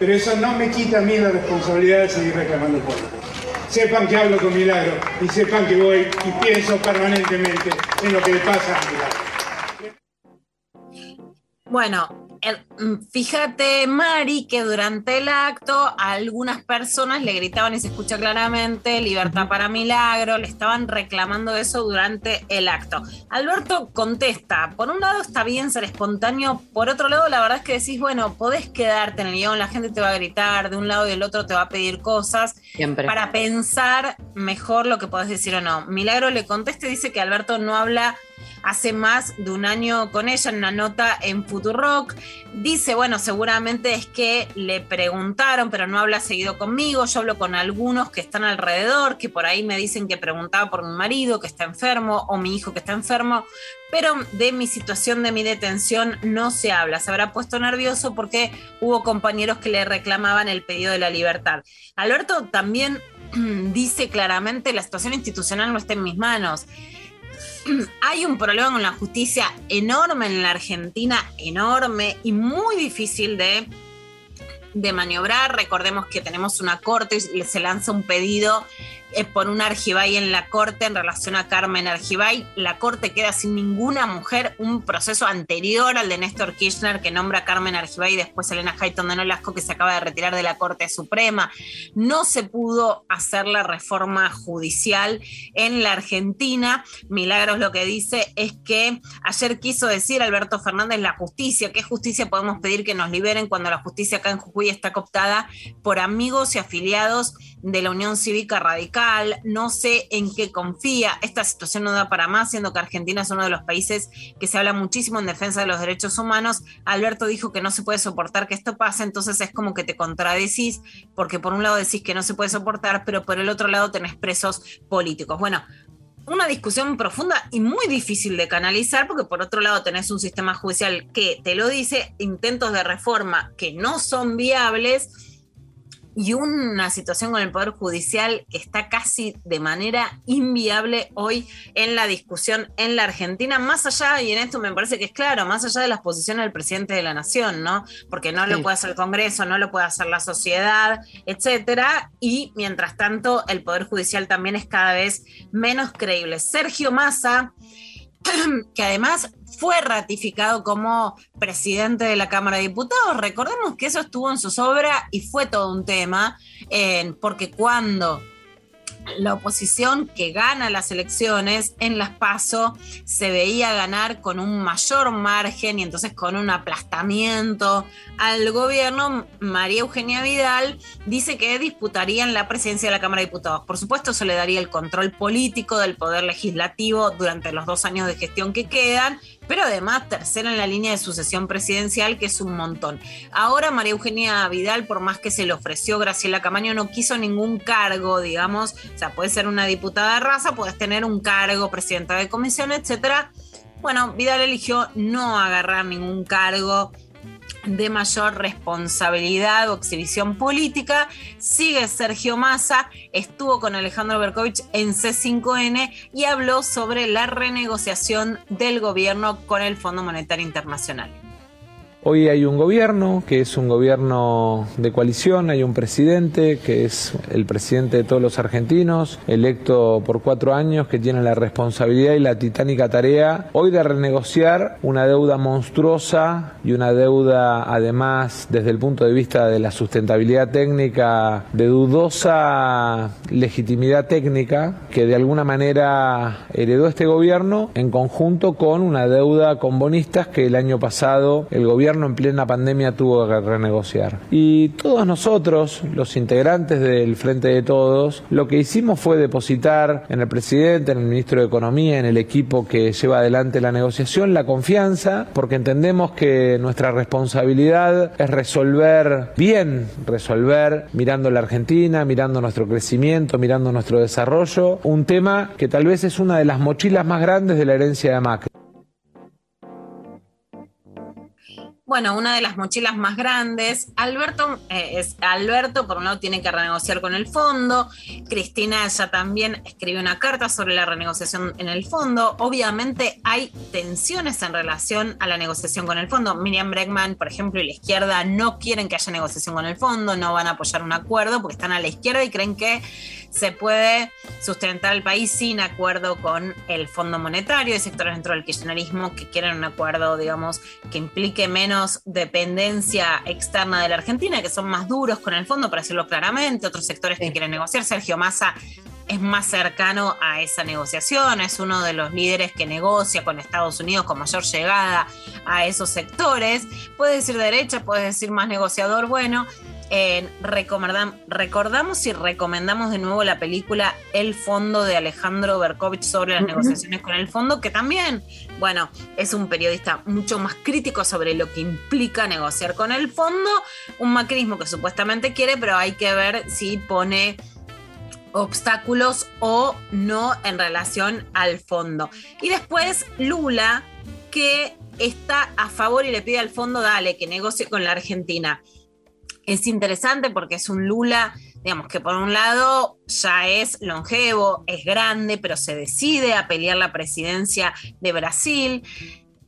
Speaker 11: Pero eso no me quita a mí la responsabilidad de seguir reclamando por ellos. Sepan que hablo con Milagro y sepan que voy y pienso permanentemente en lo que le pasa a Milagro.
Speaker 5: Bueno, Fíjate, Mari, que durante el acto a algunas personas le gritaban y se escucha claramente libertad para milagro, le estaban reclamando eso durante el acto. Alberto contesta, por un lado está bien ser espontáneo, por otro lado la verdad es que decís, bueno, podés quedarte en el guion, la gente te va a gritar, de un lado y del otro te va a pedir cosas,
Speaker 2: Siempre.
Speaker 5: para pensar mejor lo que podés decir o no. Milagro le contesta y dice que Alberto no habla hace más de un año con ella en una nota en Futurock. Dice, bueno, seguramente es que le preguntaron, pero no habla seguido conmigo. Yo hablo con algunos que están alrededor, que por ahí me dicen que preguntaba por mi marido que está enfermo o mi hijo que está enfermo, pero de mi situación de mi detención no se habla. Se habrá puesto nervioso porque hubo compañeros que le reclamaban el pedido de la libertad. Alberto también dice claramente la situación institucional no está en mis manos hay un problema con la justicia enorme en la Argentina, enorme y muy difícil de, de maniobrar. Recordemos que tenemos una corte y se lanza un pedido por un Argibay en la corte en relación a Carmen Argibay. La corte queda sin ninguna mujer, un proceso anterior al de Néstor Kirchner que nombra a Carmen Argibay y después Elena Hayton de Nolasco que se acaba de retirar de la Corte Suprema. No se pudo hacer la reforma judicial en la Argentina. Milagros lo que dice es que ayer quiso decir Alberto Fernández la justicia. ¿Qué justicia podemos pedir que nos liberen cuando la justicia acá en Jujuy está cooptada por amigos y afiliados de la Unión Cívica Radical? No sé en qué confía. Esta situación no da para más, siendo que Argentina es uno de los países que se habla muchísimo en defensa de los derechos humanos. Alberto dijo que no se puede soportar que esto pase, entonces es como que te contradecís, porque por un lado decís que no se puede soportar, pero por el otro lado tenés presos políticos. Bueno, una discusión profunda y muy difícil de canalizar, porque por otro lado tenés un sistema judicial que te lo dice, intentos de reforma que no son viables y una situación con el Poder Judicial que está casi de manera inviable hoy en la discusión en la Argentina, más allá, y en esto me parece que es claro, más allá de las posiciones del presidente de la Nación, ¿no? Porque no lo
Speaker 2: Sí.
Speaker 5: puede hacer el Congreso, no lo puede hacer la sociedad, etcétera, y mientras tanto el Poder Judicial también es cada vez menos creíble. Sergio Massa que además fue ratificado como presidente de la Cámara de Diputados. Recordemos que eso estuvo en su sobra y fue todo un tema, porque cuando la oposición que gana las elecciones en las PASO se veía ganar con un mayor margen y entonces con un aplastamiento al gobierno, María Eugenia Vidal dice que disputarían la presidencia de la Cámara de Diputados. Por supuesto, eso le daría el control político del poder legislativo durante los dos años de gestión que quedan, pero además tercera en la línea de sucesión presidencial, que es un montón. Ahora María Eugenia Vidal, por más que se le ofreció Graciela Camaño, no quiso ningún cargo, digamos, o sea, puede ser una diputada de raza, puedes tener un cargo, presidenta de comisión, etcétera. Bueno, Vidal eligió no agarrar ningún cargo de mayor responsabilidad o exhibición política. Sigue Sergio Massa, estuvo con Alejandro Berkovich en C5N y habló sobre la renegociación del gobierno con el Fondo Monetario Internacional.
Speaker 12: Hoy hay un gobierno que es un gobierno de coalición, hay un presidente que es el presidente de todos los argentinos, electo por cuatro años, que tiene la responsabilidad y la titánica tarea hoy de renegociar una deuda monstruosa y una deuda además desde el punto de vista de la sustentabilidad técnica de dudosa legitimidad técnica que de alguna manera heredó este gobierno en conjunto con una deuda con bonistas que el año pasado el gobierno en plena pandemia tuvo que renegociar. Y todos nosotros, los integrantes del Frente de Todos, lo que hicimos fue depositar en el presidente, en el ministro de Economía, en el equipo que lleva adelante la negociación, la confianza, porque entendemos que nuestra responsabilidad es resolver bien, resolver mirando la Argentina, mirando nuestro crecimiento, mirando nuestro desarrollo, un tema que tal vez es una de las mochilas más grandes de la herencia de Macri.
Speaker 5: Bueno, una de las mochilas más grandes. Alberto, eh, es, Alberto, por un lado, tiene que renegociar con el fondo. Cristina ya también escribe una carta sobre la renegociación en el fondo. Obviamente hay tensiones en relación a la negociación con el fondo. Miriam Bregman, por ejemplo, y la izquierda no quieren que haya negociación con el fondo, no van a apoyar un acuerdo porque están a la izquierda y creen que se puede sustentar el país sin acuerdo con el Fondo Monetario. Hay sectores dentro del kirchnerismo que quieren un acuerdo, digamos, que implique menos dependencia externa de la Argentina, que son más duros con el fondo, para decirlo claramente. Otros sectores que quieren negociar. Sergio Massa es más cercano a esa negociación, es uno de los líderes que negocia con Estados Unidos con mayor llegada a esos sectores. Puede decir derecha, puede decir más negociador, bueno. eh, recordamos y recomendamos de nuevo la película El Fondo de Alejandro Berkovich sobre las negociaciones con el fondo, que también, bueno, es un periodista mucho más crítico sobre lo que implica negociar con el fondo, un macrismo que supuestamente quiere, pero hay que ver si pone obstáculos o no en relación al fondo. Y después Lula, que está a favor y le pide al fondo, dale, que negocie con la Argentina. Es interesante porque es un Lula, digamos, que por un lado ya es longevo, es grande, pero se decide a pelear la presidencia de Brasil.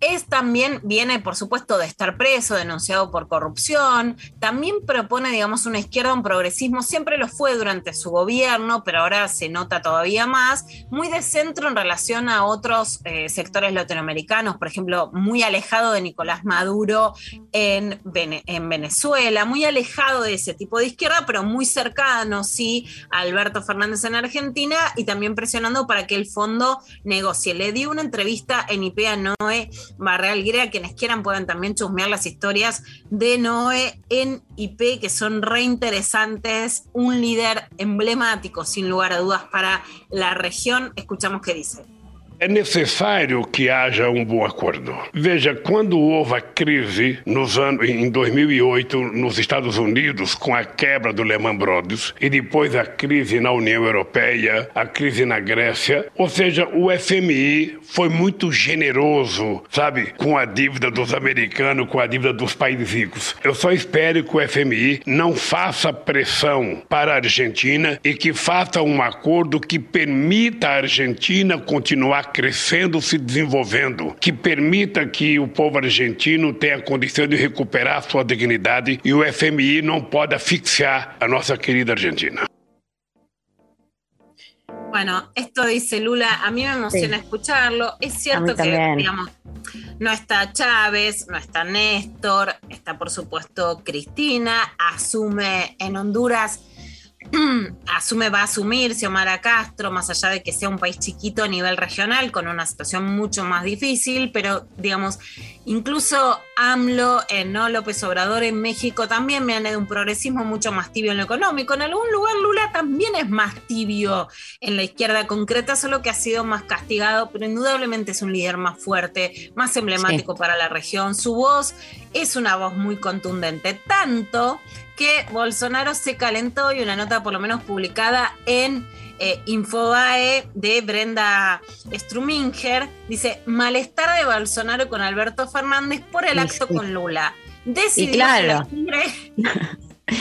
Speaker 5: Es también, viene por supuesto de estar preso, denunciado por corrupción. También propone, digamos, una izquierda, un progresismo. Siempre lo fue durante su gobierno, pero ahora se nota todavía más. Muy de centro en relación a otros eh, sectores latinoamericanos, por ejemplo, muy alejado de Nicolás Maduro en, Vene- en Venezuela, muy alejado de ese tipo de izquierda, pero muy cercano, sí, a Alberto Fernández en Argentina y también presionando para que el fondo negocie. Le di una entrevista en IP a Noé Barreal Guerra, quienes quieran pueden también chusmear las historias de Noé en IP, que son re interesantes, un líder emblemático, sin lugar a dudas, para la región. Escuchamos qué dice.
Speaker 13: É necessário que haja um bom acordo. Veja, quando houve a crise nos anos, em 2008 nos Estados Unidos, com a quebra do Lehman Brothers, e depois a crise na União Europeia, a crise na Grécia, ou seja, o FMI foi muito generoso, sabe, com a dívida dos americanos, com a dívida dos países ricos. Eu só espero que o FMI não faça pressão para a Argentina e que faça um acordo que permita a Argentina continuar crescendo, se desenvolvendo, que permita que o povo argentino tenha condição de recuperar sua dignidade e o FMI não pode asfixiar a nossa querida Argentina.
Speaker 5: Bueno, esto dice Lula, a mí me emociona
Speaker 2: Sí.
Speaker 5: escucharlo. Es cierto que, digamos, no está Chávez, no está Néstor, está por supuesto Cristina, asume en Honduras, asume, va a asumir Xiomara Castro, más allá de que sea un país chiquito a nivel regional, con una situación mucho más difícil, pero digamos, incluso AMLO, eh, no López Obrador en México también viene de un progresismo mucho más tibio en lo económico. En algún lugar Lula también es más tibio en la izquierda concreta, solo que ha sido más castigado, pero indudablemente es un líder más fuerte, más emblemático para la región. Su voz es una voz muy contundente, tanto que Bolsonaro se calentó y una nota por lo menos publicada en eh, Infobae de Brenda Struminger dice malestar de Bolsonaro con Alberto Fernández por el
Speaker 2: Y
Speaker 5: acto
Speaker 2: sí.
Speaker 5: con Lula. Decidió
Speaker 2: claro.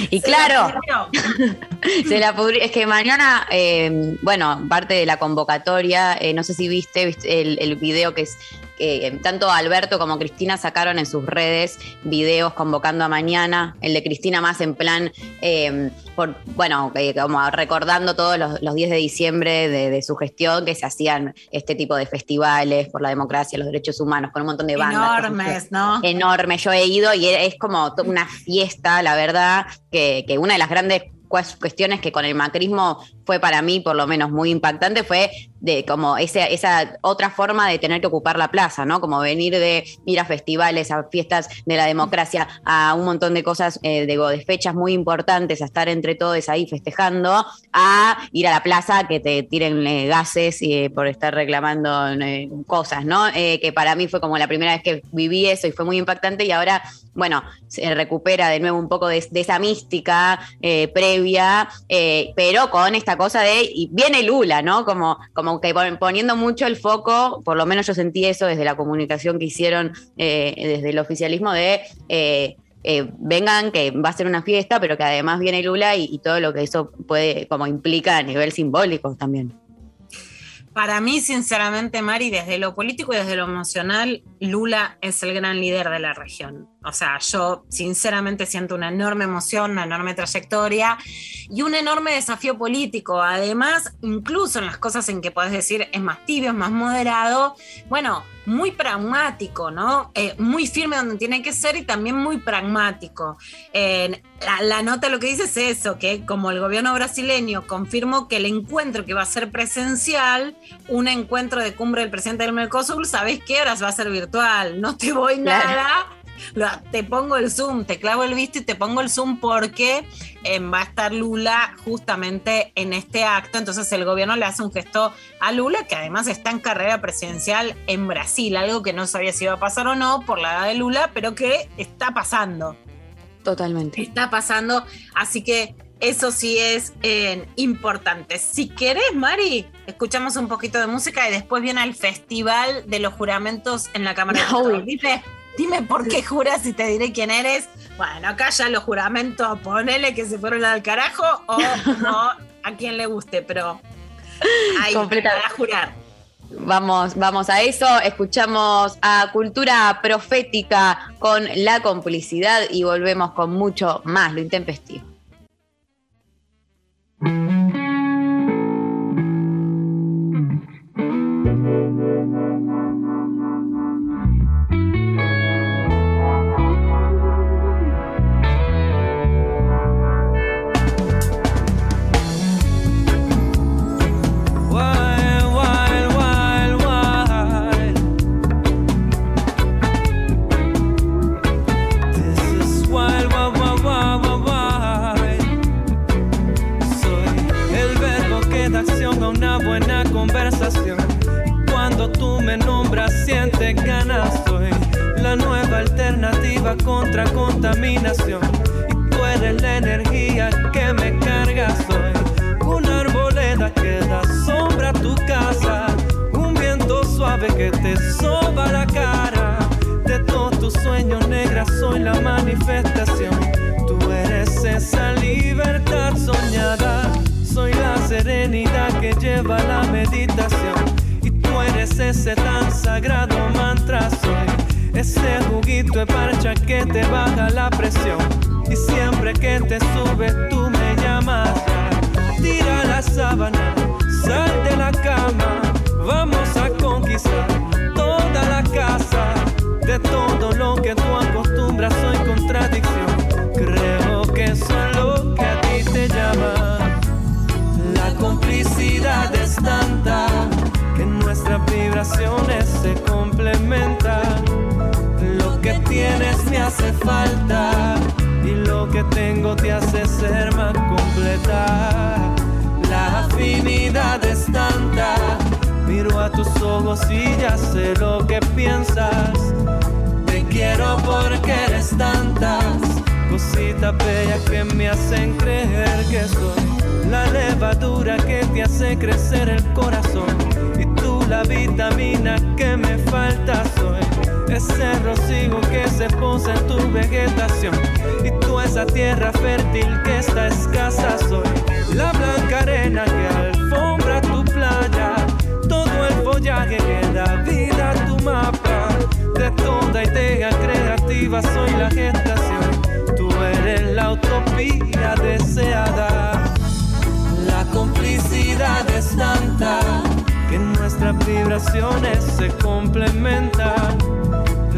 Speaker 2: Y
Speaker 5: se
Speaker 2: claro,
Speaker 5: la pudrió.
Speaker 2: se la pudri- Es que mañana, eh, bueno, parte de la convocatoria, eh, no sé si viste, viste el, el video que es que tanto Alberto como Cristina sacaron en sus redes videos convocando a mañana, el de Cristina más en plan, eh, por, bueno, eh, como recordando todos los, los 10 de diciembre de, de su gestión, que se hacían este tipo de festivales por la democracia, los derechos humanos, con un montón de bandas.
Speaker 5: Enormes, ¿no?
Speaker 2: enorme. Yo he ido y es como una fiesta, la verdad, que, que una de las grandes cues- cuestiones que con el macrismo fue para mí por lo menos muy impactante fue de como ese- esa otra forma de tener que ocupar la plaza, ¿no? Como venir de ir a festivales, a fiestas de la democracia, a un montón de cosas, eh, digo, de fechas muy importantes, a estar entre todos ahí festejando, a ir a la plaza que te tiren eh, gases eh, por estar reclamando eh, cosas, ¿no? Eh, que para mí fue como la primera vez que viví eso y fue muy impactante y ahora, bueno, se recupera de nuevo un poco de, esa mística previa, pero con esta cosa de, y viene Lula, ¿no? Como, como que pon- poniendo mucho el foco, por lo menos yo sentí eso desde la comunicación que hicieron eh, desde el oficialismo de... eh, eh, vengan, que va a ser una fiesta, pero que además viene Lula y, y todo lo que eso puede, como implica a nivel simbólico también.
Speaker 5: Para mí, sinceramente, Mari, desde lo político y desde lo emocional, Lula es el gran líder de la región. O sea, yo sinceramente siento una enorme emoción, una enorme trayectoria y un enorme desafío político. Además, incluso en las cosas en que puedes decir es más tibio, es más moderado, bueno, muy pragmático, ¿no? Eh, muy firme donde tiene que ser y también muy pragmático. La, la, nota lo que dice es eso, que como el gobierno brasileño confirmó que el encuentro que va a ser presencial, un encuentro de cumbre del presidente del Mercosur, ¿sabés qué? Ahora va a ser virtual, no te voy
Speaker 2: Claro.
Speaker 5: nada. Lo- te pongo el zoom, te clavo el visto y te pongo el zoom porque eh, va a estar Lula justamente en este acto. Entonces el gobierno le hace un gesto a Lula, que además está en carrera presidencial en Brasil, algo que no sabía si iba a pasar o no por la edad de Lula, pero que está pasando.
Speaker 2: Totalmente.
Speaker 5: Está pasando, así que eso sí es eh, importante. Si querés, Mari, escuchamos un poquito de música y después viene el festival de los juramentos en la Cámara de
Speaker 2: Uy.
Speaker 5: Diputados. Dime, dime por qué juras y te diré quién eres. Bueno, acá ya los juramentos, ponele que se fueron al carajo o no, a quien le guste, pero ahí para jurar.
Speaker 2: Vamos, vamos a eso. Escuchamos a Cultura Profética con la complicidad y volvemos con mucho más lo intempestivo.
Speaker 14: Contaminación. Y tú eres la energía que me carga. Soy una arboleda que da sombra a tu casa. Un viento suave que te soba la cara. De todos tus sueños negras soy la manifestación. Tú eres esa libertad soñada. Soy la serenidad que lleva la meditación. Y tú eres ese tan sagrado mantra. Soy ese juguito de parcha que te baja la presión. Y siempre que te sube tú me llamas. Tira la sábana, sal de la cama. Vamos a conquistar toda la casa. De todo lo que tú acostumbras soy contradicción. Creo que eso es lo que a ti te llama. La complicidad es tanta que nuestras vibraciones se complementan. Tienes me hace falta y lo que tengo te hace ser más completa. La afinidad es tanta. Miro a tus ojos y ya sé lo que piensas. Te quiero porque eres tantas cositas bellas que me hacen creer que soy la levadura que te hace crecer el corazón. Y tú la vitamina que me falta soy ese rocío que se posa en tu vegetación. Y tú esa tierra fértil que está escasa soy la blanca arena que alfombra tu playa. Todo el follaje que da vida a tu mapa. De toda idea creativa soy la gestación. Tú eres la utopía deseada. La complicidad es tanta que nuestras vibraciones se complementan.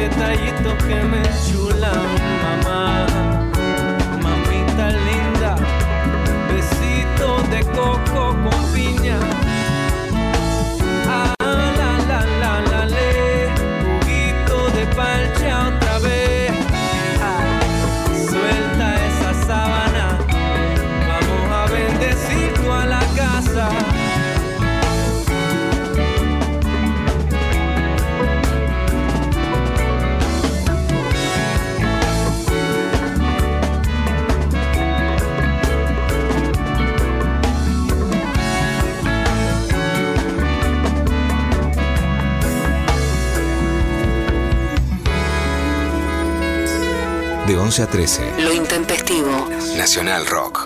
Speaker 14: Detallitos que me chulan, mamá.
Speaker 3: 11 a 13.
Speaker 6: Lo intempestivo.
Speaker 3: Nacional Rock.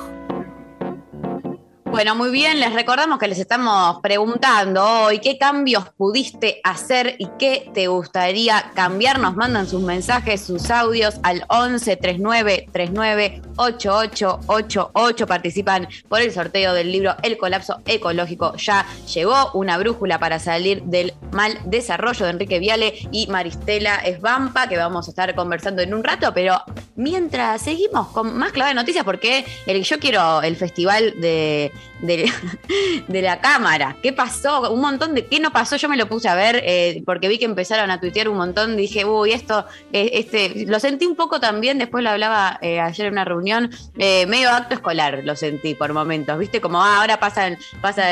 Speaker 2: Bueno, muy bien, les recordamos que les estamos preguntando hoy qué cambios pudiste hacer y qué te gustaría cambiar. Nos mandan sus mensajes, sus audios al 11 39 39 8888. Participan por el sorteo del libro El colapso ecológico. Ya llegó una brújula para salir del mal desarrollo de Enrique Viale y Maristela Esbampa, que vamos a estar conversando en un rato. Pero mientras seguimos con más clave de noticias, porque el- yo quiero el festival de, de, la cámara. ¿Qué pasó? Un montón de. ¿Qué no pasó? Yo me lo puse a ver eh, porque vi que empezaron a tuitear un montón. Dije, uy, esto, eh, este. Lo sentí un poco también, después lo hablaba eh, ayer en una reunión, medio acto escolar lo sentí por momentos. ¿Viste? Como ah, ahora pasan, pasa,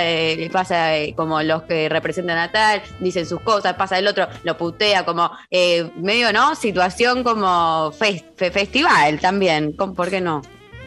Speaker 2: pasa como los que representan a tal, dicen sus cosas, pasa el otro, lo putea, como medio, ¿no? Situación como fes- fe- festival también. ¿Cómo- ¿Por qué no?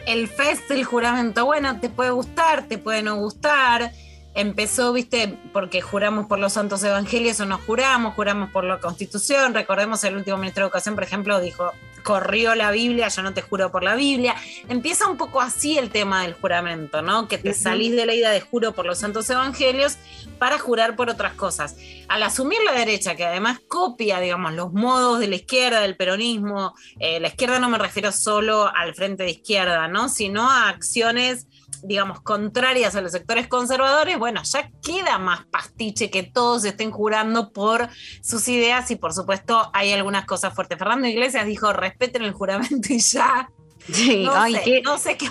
Speaker 5: El fest del juramento, bueno, te puede gustar, te puede no gustar. Empezó, viste, porque juramos por los santos evangelios o no juramos, juramos por la constitución. Recordemos el último ministro de Educación, por ejemplo, dijo, corrió la Biblia, yo no te juro por la Biblia. Empieza un poco así el tema del juramento, ¿no? Que te salís de la idea de juro por los santos evangelios para jurar por otras cosas. Al asumir la derecha, que además copia, digamos, los modos de la izquierda, del peronismo, eh, la izquierda no me refiero solo al frente de izquierda, ¿no? Sino a acciones, digamos, contrarias a los sectores conservadores, bueno, ya queda más pastiche que todos estén jurando por sus ideas y por supuesto hay algunas cosas fuertes. Fernando Iglesias dijo, respeten el juramento y ya.
Speaker 2: Sí,
Speaker 5: no,
Speaker 2: ay,
Speaker 5: sé,
Speaker 2: qué-
Speaker 5: no sé qué...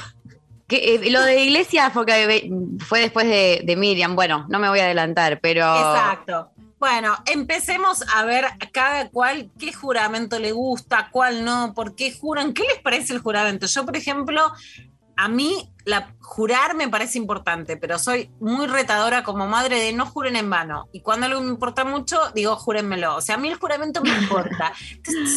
Speaker 2: Que, eh, lo de Iglesia fue, que- fue después de, de Miriam. Bueno, no me voy a adelantar, pero.
Speaker 5: Exacto. Bueno, empecemos a ver a cada cual qué juramento le gusta, cuál no, por qué juran, qué les parece el juramento. Yo, por ejemplo, a mí la, jurar me parece importante, pero soy muy retadora como madre de no juren en vano. Y cuando algo me importa mucho, digo, júrenmelo. O sea, a mí el juramento me importa.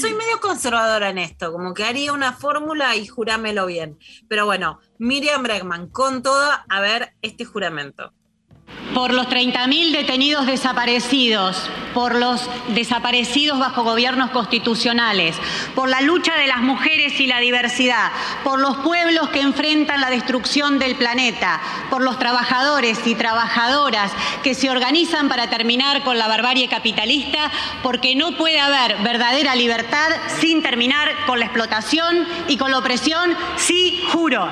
Speaker 5: Soy medio conservadora en esto, como que haría una fórmula y jurámelo bien. Pero bueno, Miriam Bregman, con todo, a ver este juramento.
Speaker 15: Por los 30.000 detenidos desaparecidos, por los desaparecidos bajo gobiernos constitucionales, por la lucha de las mujeres y la diversidad, por los pueblos que enfrentan la destrucción del planeta, por los trabajadores y trabajadoras que se organizan para terminar con la barbarie capitalista, porque no puede haber verdadera libertad sin terminar con la explotación y con la opresión, sí, juro.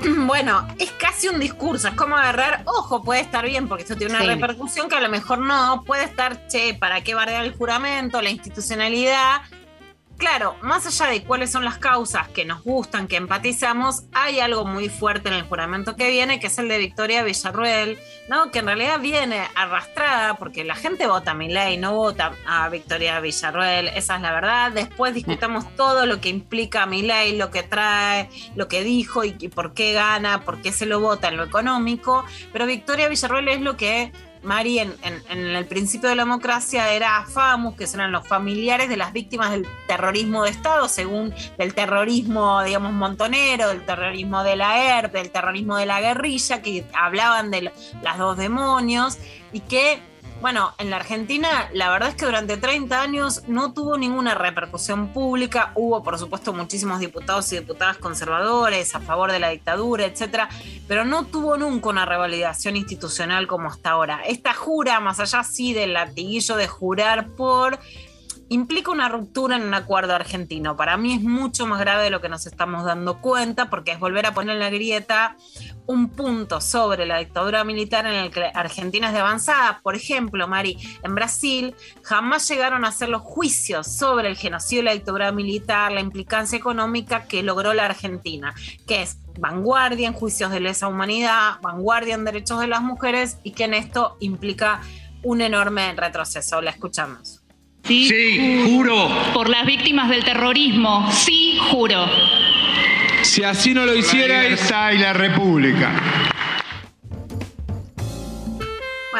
Speaker 5: Bueno, es casi un discurso, es como agarrar, ojo, puede estar bien, porque esto tiene una
Speaker 2: Sí.
Speaker 5: repercusión que a lo mejor no, puede estar, che, ¿para qué bardear el juramento, la institucionalidad? Claro, más allá de cuáles son las causas que nos gustan, que empatizamos, hay algo muy fuerte en el juramento que viene, que es el de Victoria Villarruel, ¿no? Que en realidad viene arrastrada porque la gente vota a Milei, no vota a Victoria Villarruel, esa es la verdad. Después discutamos todo lo que implica Milei, lo que trae, lo que dijo y, y por qué gana, por qué se lo vota en lo económico. Pero Victoria Villarruel es lo que Mari en, en- el principio de la democracia era FAMUS, que eran los familiares de las víctimas del terrorismo de Estado, según del terrorismo, digamos, montonero, del terrorismo de la ERP, del terrorismo de la guerrilla, que hablaban de las dos demonios y que, bueno, en la Argentina la verdad es que durante 30 años no tuvo ninguna repercusión pública, hubo por supuesto muchísimos diputados y diputadas conservadores a favor de la dictadura, etcétera, pero no tuvo nunca una revalidación institucional como hasta ahora. Esta jura, más allá sí del latiguillo de jurar por, implica una ruptura en un acuerdo argentino. Para mí es mucho más grave de lo que nos estamos dando cuenta, porque es volver a poner en la grieta un punto sobre la dictadura militar en el que Argentina es de avanzada. Por ejemplo, Mari, en Brasil jamás llegaron a hacer los juicios sobre el genocidio y la dictadura militar, la implicancia económica que logró la Argentina, que es vanguardia en juicios de lesa humanidad, vanguardia en derechos de las mujeres y que en esto implica un enorme retroceso. La escuchamos.
Speaker 16: Sí, juro. Por las víctimas del terrorismo, sí, juro.
Speaker 17: Si así no lo hicierais.
Speaker 18: Está y la República.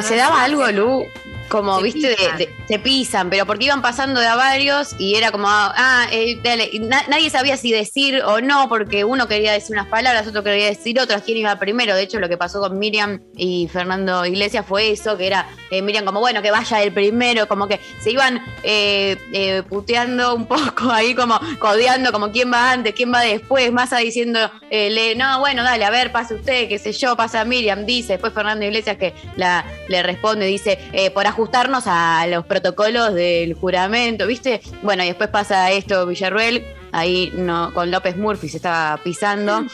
Speaker 2: se daba algo, Lu, como, viste, de, de- se pisan, pero porque iban pasando de a varios y era como, ah, eh, dale, na- nadie sabía si decir o no, porque uno quería decir unas palabras, otro quería decir otras, quién iba primero. De hecho, lo que pasó con Miriam y Fernando Iglesias fue eso, que era eh, Miriam como, bueno, que vaya el primero, como que se iban eh, eh, puteando un poco ahí, como codeando, como quién va antes, quién va después, Massa diciendo, eh, le- no, bueno, dale, a ver, pase usted, qué sé yo, pasa Miriam, dice, después Fernando Iglesias que la, le responde, dice, eh, por ajustarnos a los protocolos del juramento, ¿viste? Bueno, y después pasa esto, Villarruel, ahí no, con López Murphy se estaba pisando,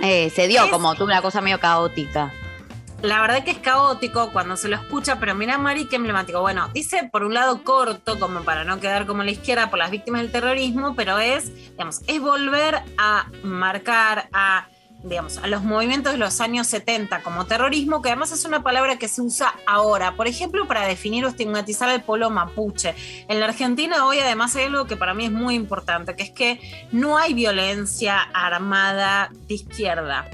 Speaker 2: eh, se dio como tuvo una cosa medio caótica.
Speaker 5: La verdad que es caótico cuando se lo escucha, pero mira Mari, qué emblemático. Bueno, dice por un lado corto, como para no quedar como la izquierda por las víctimas del terrorismo, pero es, digamos, es volver a marcar a digamos, a los movimientos de los años 70 como terrorismo, que además es una palabra que se usa ahora, por ejemplo, para definir o estigmatizar al pueblo mapuche. En la Argentina hoy además hay algo que para mí es muy importante, que es que no hay violencia armada de izquierda.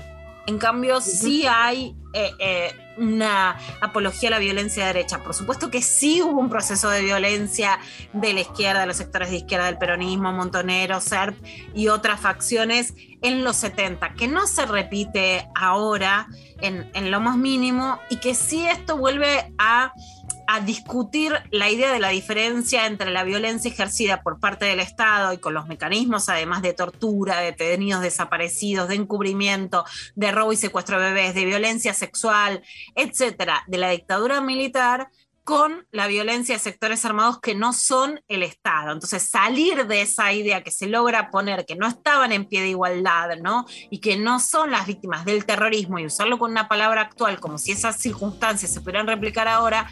Speaker 5: En cambio, sí hay eh, eh, una apología a la violencia de derecha. Por supuesto que sí hubo un proceso de violencia de la izquierda, de los sectores de izquierda, del peronismo, Montonero, SERP y otras facciones en los 70, que no se repite ahora en, en lo más mínimo y que sí esto vuelve a a discutir la idea de la diferencia entre la violencia ejercida por parte del Estado y con los mecanismos, además de tortura, de detenidos desaparecidos, de encubrimiento, de robo y secuestro de bebés, de violencia sexual, etcétera, de la dictadura militar con la violencia de sectores armados que no son el Estado. Entonces, salir de esa idea que se logra poner, que no estaban en pie de igualdad, ¿no? Y que no son las víctimas del terrorismo y usarlo con una palabra actual, como si esas circunstancias se pudieran replicar ahora,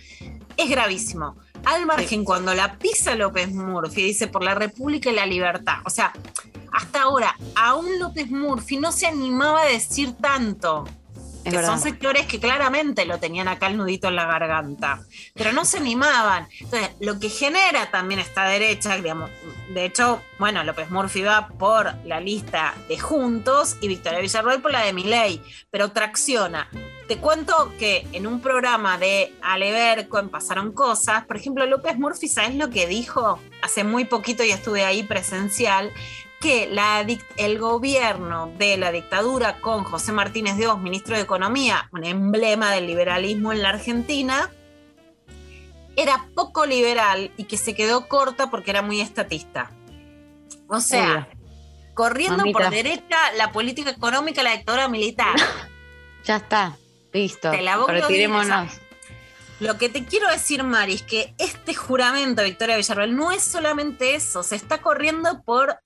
Speaker 5: es gravísimo. Al margen, cuando la pisa López Murphy, dice por la República y la libertad. O sea, hasta ahora, aún López Murphy no se animaba a decir tanto.
Speaker 2: Es
Speaker 5: que
Speaker 2: verdad.
Speaker 5: son sectores que claramente lo tenían acá el nudito en la garganta, pero no se animaban. Entonces, lo que genera también esta derecha, digamos, de hecho, bueno, López Murphy va por la lista de Juntos y Victoria Villarroel por la de Milei, pero tracciona. Te cuento que en un programa de Aleberco en Pasaron Cosas, por ejemplo, López Murphy, ¿sabes lo que dijo? Hace muy poquito y estuve ahí presencial que la el gobierno de la dictadura con José Martínez de Oz, ministro de Economía, un emblema del liberalismo en la Argentina, era poco liberal y que se quedó corta porque era muy estatista. O sea, corriendo
Speaker 2: Mamita.
Speaker 5: por derecha la política económica, la dictadura militar.
Speaker 2: Ya está, listo.
Speaker 5: Te la
Speaker 2: Retirémonos.
Speaker 5: Lo que te quiero decir, Mari, es que este juramento de Victoria Villarreal no es solamente eso, se está corriendo por,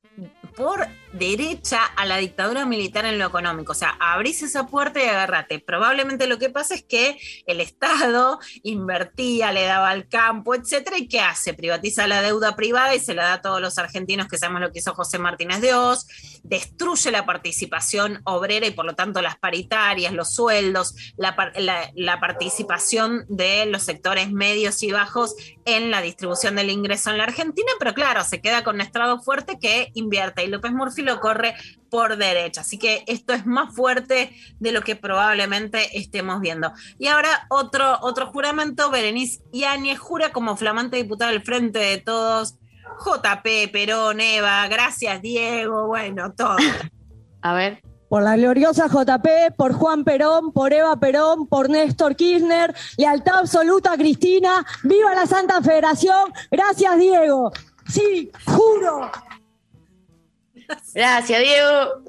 Speaker 5: por derecha a la dictadura militar en lo económico. O sea, abrís esa puerta y agarrate. Probablemente lo que pasa es que el Estado invertía, le daba al campo, etcétera, ¿y qué hace? Privatiza la deuda privada y se la da a todos los argentinos que sabemos lo que hizo José Martínez de Oz, destruye la participación obrera y por lo tanto las paritarias, los sueldos, la, par- la- la participación de los sectores medios y bajos en la distribución del ingreso en la Argentina, pero claro, se queda con un estrado fuerte que invierte y López Murphy lo corre por derecha. Así que esto es más fuerte de lo que probablemente estemos viendo. Y ahora otro, otro juramento, Berenice Yáñez jura como flamante diputada del Frente de Todos, JP, Perón, Eva, gracias Diego, bueno, todo.
Speaker 2: A ver.
Speaker 18: Por la gloriosa JP, por Juan Perón, por Eva Perón, por Néstor Kirchner, lealtad absoluta a Cristina, viva la Santa Federación, gracias Diego. Sí, juro.
Speaker 2: Gracias, Diego.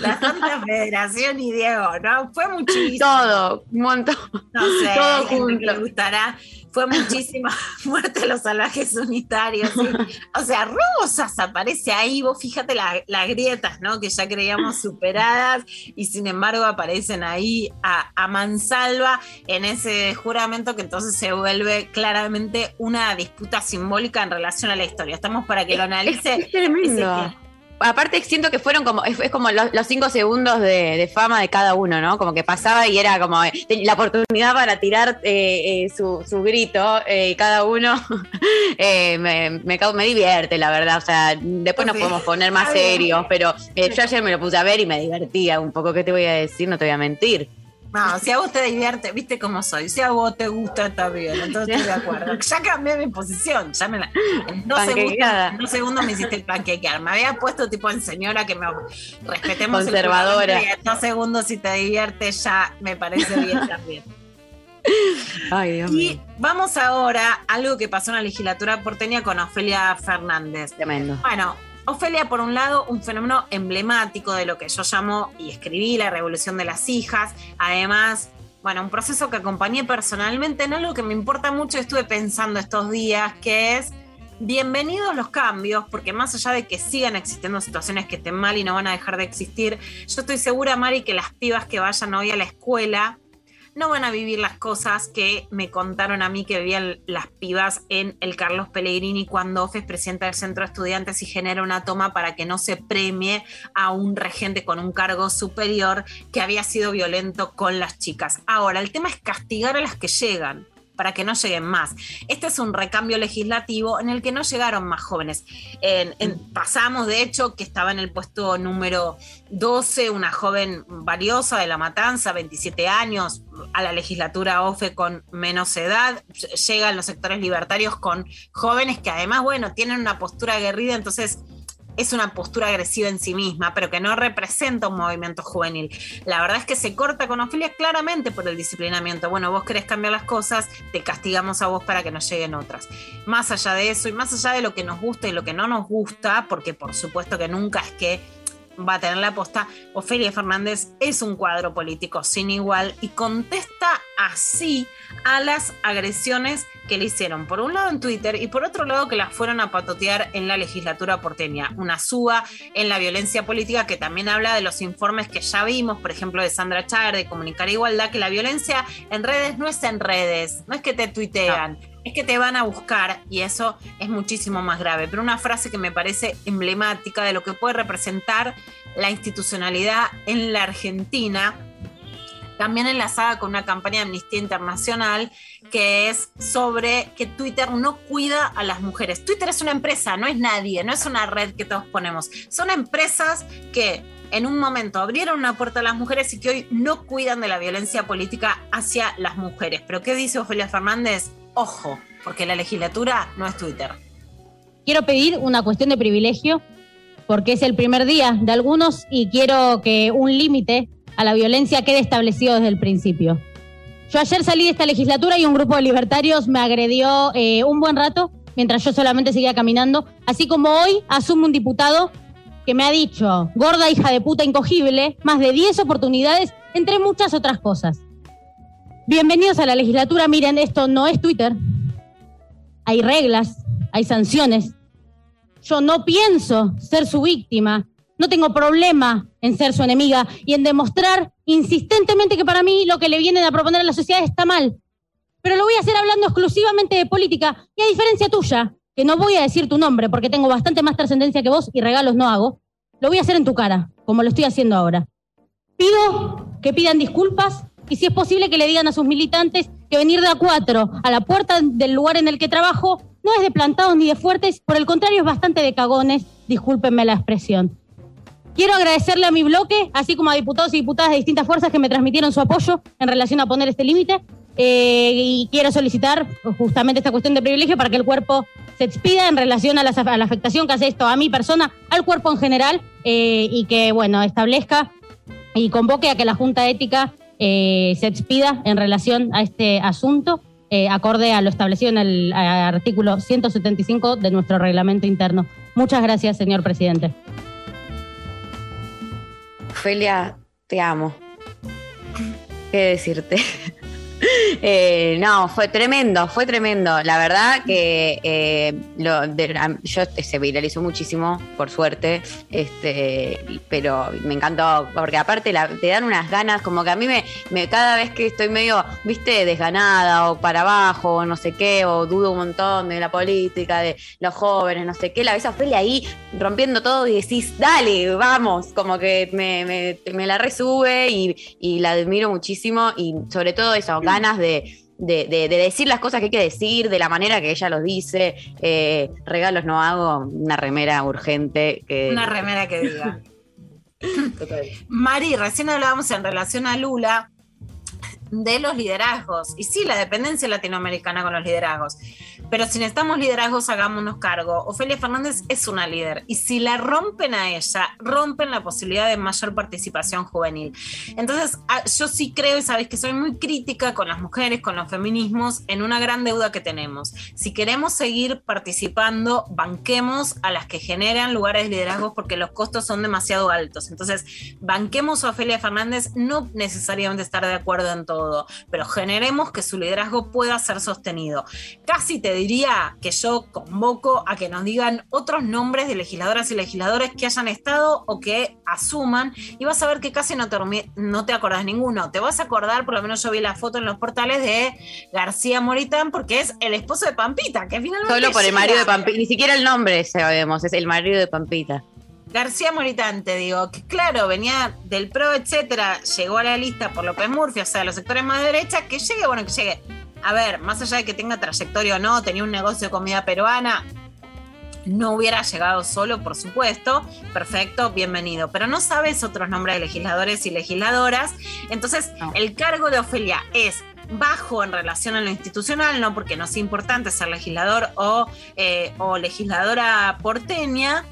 Speaker 5: La Santa Federación y Diego, ¿no? Fue muchísimo.
Speaker 2: Todo, un montón.
Speaker 5: No sé,
Speaker 2: Todo junto.
Speaker 5: le gustará. Fue muchísima muerte a los salvajes unitarios. ¿sí? O sea, Rosas aparece ahí, vos fíjate la- las grietas, ¿no? Que ya creíamos superadas y sin embargo aparecen ahí a, a mansalva en ese juramento que entonces se vuelve claramente una disputa simbólica en relación a la historia. Estamos para que lo analice.
Speaker 2: Es tremendo. Aparte siento que fueron como, es, es como los, los cinco segundos de, de fama de cada uno, ¿no? Como que pasaba y era como eh, la oportunidad para tirar eh, eh, su, su grito eh, y cada uno eh, me, me, me divierte, la verdad. O sea, después nos
Speaker 5: Sí.
Speaker 2: podemos poner más serios, pero eh, yo ayer me lo puse a ver y me divertía un poco. ¿Qué te voy a decir? No te voy a mentir.
Speaker 5: No, si a vos te divierte, viste cómo soy. Si a vos te gusta, está bien. Entonces estoy de acuerdo. Ya cambié mi posición. Ya me la, en, dos segundos,
Speaker 2: Panquequeada.
Speaker 5: en dos segundos me hiciste panquequear. Me había puesto tipo en señora que me respetemos el
Speaker 2: Conservadora.
Speaker 5: y en dos segundos, si te divierte, ya me parece bien también.
Speaker 2: Ay, Dios
Speaker 5: Y
Speaker 2: mío.
Speaker 5: vamos ahora a algo que pasó en la legislatura porteña con Ofelia Fernández.
Speaker 2: Tremendo.
Speaker 5: Bueno, Ofelia, por un lado, un fenómeno emblemático de lo que yo llamo y escribí la revolución de las hijas. Además, bueno, un proceso que acompañé personalmente en algo que me importa mucho estuve pensando estos días, que es bienvenidos los cambios, porque más allá de que sigan existiendo situaciones que estén mal y no van a dejar de existir, yo estoy segura, Mari, que las pibas que vayan hoy a la escuela no van a vivir las cosas que me contaron a mí que vivían las pibas en el Carlos Pellegrini cuando Ofe es presidenta del centro de estudiantes y genera una toma para que no se premie a un regente con un cargo superior que había sido violento con las chicas. Ahora, el tema es castigar a las que llegan para que no lleguen más. Este es un recambio legislativo en el que no llegaron más jóvenes. En- en- pasamos, de hecho, que estaba en el puesto número 12, una joven valiosa de La Matanza, 27 años, a la legislatura OFE con menos edad, llegan los sectores libertarios con jóvenes que además, bueno, tienen una postura aguerrida, entonces es una postura agresiva en sí misma, pero que no representa un movimiento juvenil. La verdad es que se corta con Ofelia claramente por el disciplinamiento. Bueno, vos querés cambiar las cosas, te castigamos a vos para que no lleguen otras. Más allá de eso y más allá de lo que nos gusta y lo que no nos gusta, porque por supuesto que nunca es que va a tener la posta, Ofelia Fernández es un cuadro político sin igual y contesta así a las agresiones que le hicieron, por un lado en Twitter y por otro lado que las fueron a patotear en la legislatura porteña. Una suba en la violencia política que también habla de los informes que ya vimos, por ejemplo, de Sandra Chávez, de Comunicar Igualdad, que la violencia en redes no es en redes, no es que te tuitean. Es que te van a buscar y eso es muchísimo más grave. Pero una frase que me parece emblemática de lo que puede representar la institucionalidad en la Argentina, también enlazada con una campaña de Amnistía Internacional que es sobre que Twitter no cuida a las mujeres. Twitter es una empresa, no es nadie, no es una red que todos ponemos. Son empresas que en un momento abrieron una puerta a las mujeres y que hoy no cuidan de la violencia política hacia las mujeres. Pero ¿qué dice Ofelia Fernández? Ojo, porque la legislatura no es Twitter.
Speaker 19: Quiero pedir una cuestión de privilegio porque es el primer día de algunos y quiero que un límite a la violencia quede establecido desde el principio. Yo ayer salí de esta legislatura y un grupo de libertarios me agredió eh, un buen rato mientras yo solamente seguía caminando, así como hoy asume un diputado que me ha dicho, gorda hija de puta incogible, más de 10 oportunidades, entre muchas otras cosas. Bienvenidos a la legislatura, miren, esto no es Twitter, hay reglas, hay sanciones. Yo no pienso ser su víctima, no tengo problema en ser su enemiga y en demostrar insistentemente que para mí lo que le vienen a proponer a la sociedad está mal. Pero lo voy a hacer hablando exclusivamente de política y a diferencia tuya, que no voy a decir tu nombre porque tengo bastante más trascendencia que vos y regalos no hago, lo voy a hacer en tu cara, como lo estoy haciendo ahora. Pido que pidan disculpas y si es posible que le digan a sus militantes que venir de a cuatro a la puerta del lugar en el que trabajo no es de plantados ni de fuertes, por el contrario es bastante de cagones, discúlpenme la expresión. Quiero agradecerle a mi bloque, así como a diputados y diputadas de distintas fuerzas que me transmitieron su apoyo en relación a poner este límite. Eh, y quiero solicitar justamente esta cuestión de privilegio para que el cuerpo se expida en relación a la, afectación que hace esto a mi persona, al cuerpo en general, eh, y que, bueno, establezca y convoque a que la Junta Ética eh, se expida en relación a este asunto, acorde a lo establecido en el artículo 175 de nuestro reglamento interno. Muchas gracias, señor presidente.
Speaker 2: Ofelia, te amo. ¿Qué decirte? Eh, no, fue tremendo, fue tremendo. La verdad que eh, lo de- yo este, se viralizó muchísimo, por suerte, este, pero me encantó, porque aparte te dan unas ganas, como que a mí me, cada vez que estoy medio, viste, desganada o para abajo, o no sé qué, o dudo un montón de la política, de los jóvenes, no sé qué, la ves a Ofelia ahí rompiendo todo y decís, dale, vamos, como que me, me- la resube y, y la admiro muchísimo y sobre todo eso, ganas de, de- de- de decir las cosas que hay que decir, de la manera que ella los dice. Eh, regalos no hago, una remera urgente. Que,
Speaker 5: Una remera que diga. Mari, recién hablábamos en relación a Lula de los liderazgos. Y sí, la dependencia latinoamericana con los liderazgos. Pero si necesitamos liderazgos, hagámonos cargo. Ofelia Fernández es una líder. Y si la rompen a ella, rompen la posibilidad de mayor participación juvenil. Entonces, ah, yo sí creo, y sabéis que soy muy crítica con las mujeres, con los feminismos, en una gran deuda que tenemos. Si queremos seguir participando, banquemos a las que generan lugares de liderazgo porque los costos son demasiado altos. Entonces, banquemos a Ofelia Fernández, no necesariamente estar de acuerdo en todo, pero generemos que su liderazgo pueda ser sostenido. Casi te diría que yo convoco a que nos digan otros nombres de legisladoras y legisladores que hayan estado o que asuman y vas a ver que casi no te, no te acordás ninguno. Te vas a acordar, por lo menos yo vi la foto en los portales de García Moritán porque es el esposo de Pampita, que finalmente
Speaker 2: Solo por el marido de. Pampita, ni siquiera el nombre sabemos, es el marido de Pampita.
Speaker 5: García Moritán, te digo, que claro, venía del PRO, etcétera, llegó a la lista por López Murphy, o sea, los sectores más de derecha, que llegue, bueno, que llegue. A ver, más allá de que tenga trayectoria o no, tenía un negocio de comida peruana, no hubiera llegado solo, por supuesto, perfecto, bienvenido. Pero no sabes otros nombres de legisladores y legisladoras. Entonces, el cargo de Ofelia es bajo en relación a lo institucional, no porque no sea importante ser legislador o, eh, o legisladora porteña,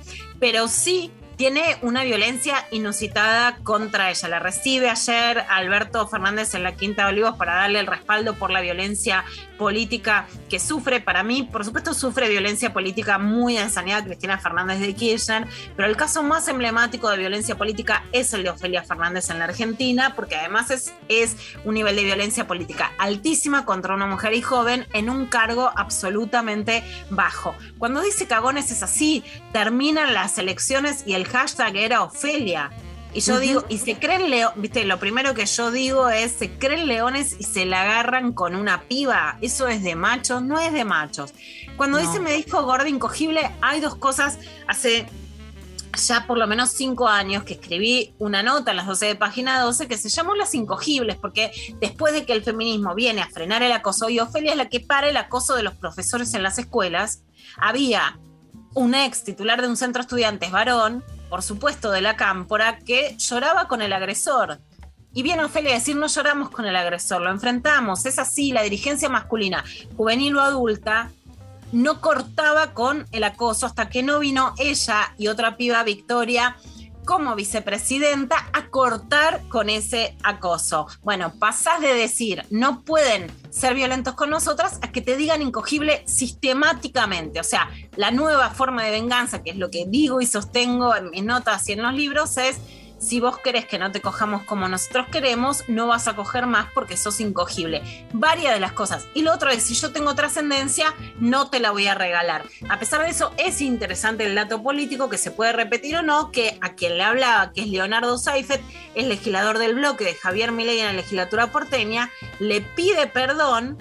Speaker 5: pero sí tiene una violencia inusitada contra ella. La recibe ayer Alberto Fernández en la Quinta de Olivos para darle el respaldo por la violencia política que sufre. Para mí, por supuesto, sufre violencia política muy ensañada Cristina Fernández de Kirchner, pero el caso más emblemático de violencia política es el de Ofelia Fernández en la Argentina, porque además es, es un nivel de violencia política altísima contra una mujer y joven en un cargo absolutamente bajo. Cuando dice cagones es así, terminan las elecciones y el hashtag era Ofelia. Y yo digo, y se creen leones, viste, lo primero que yo digo es, se creen leones y se la agarran con una piba. Eso es de machos, no es de machos. Cuando
Speaker 2: No.
Speaker 5: dice me dijo gordo incogible, hay dos cosas. Hace ya por lo menos cinco años que escribí una nota en las 12 de página 12 que se llamó Las Incogibles, porque después de que el feminismo viene a frenar el acoso y Ofelia es la que para el acoso de los profesores en las escuelas, había un ex titular de un centro de estudiantes varón, por supuesto de la cámpora, que lloraba con el agresor. Y viene Ofelia a decir, no lloramos con el agresor, lo enfrentamos, es así, la dirigencia masculina, juvenil o adulta, no cortaba con el acoso hasta que no vino ella y otra piba, Victoria, como vicepresidenta a cortar con ese acoso. Bueno, pasás de decir no pueden ser violentos con nosotras a que te digan incogible sistemáticamente. O sea, la nueva forma de venganza, que es lo que digo y sostengo en mis notas y en los libros, es si vos querés que no te cojamos como nosotros queremos, no vas a coger más porque sos incogible. Varias de las cosas. Y lo otro es, si yo tengo trascendencia, no te la voy a regalar. A pesar de eso, es interesante el dato político que se puede repetir o no, que a quien le hablaba, que es Leonardo Seifert, es legislador del bloque de Javier Milei en la legislatura porteña, le pide perdón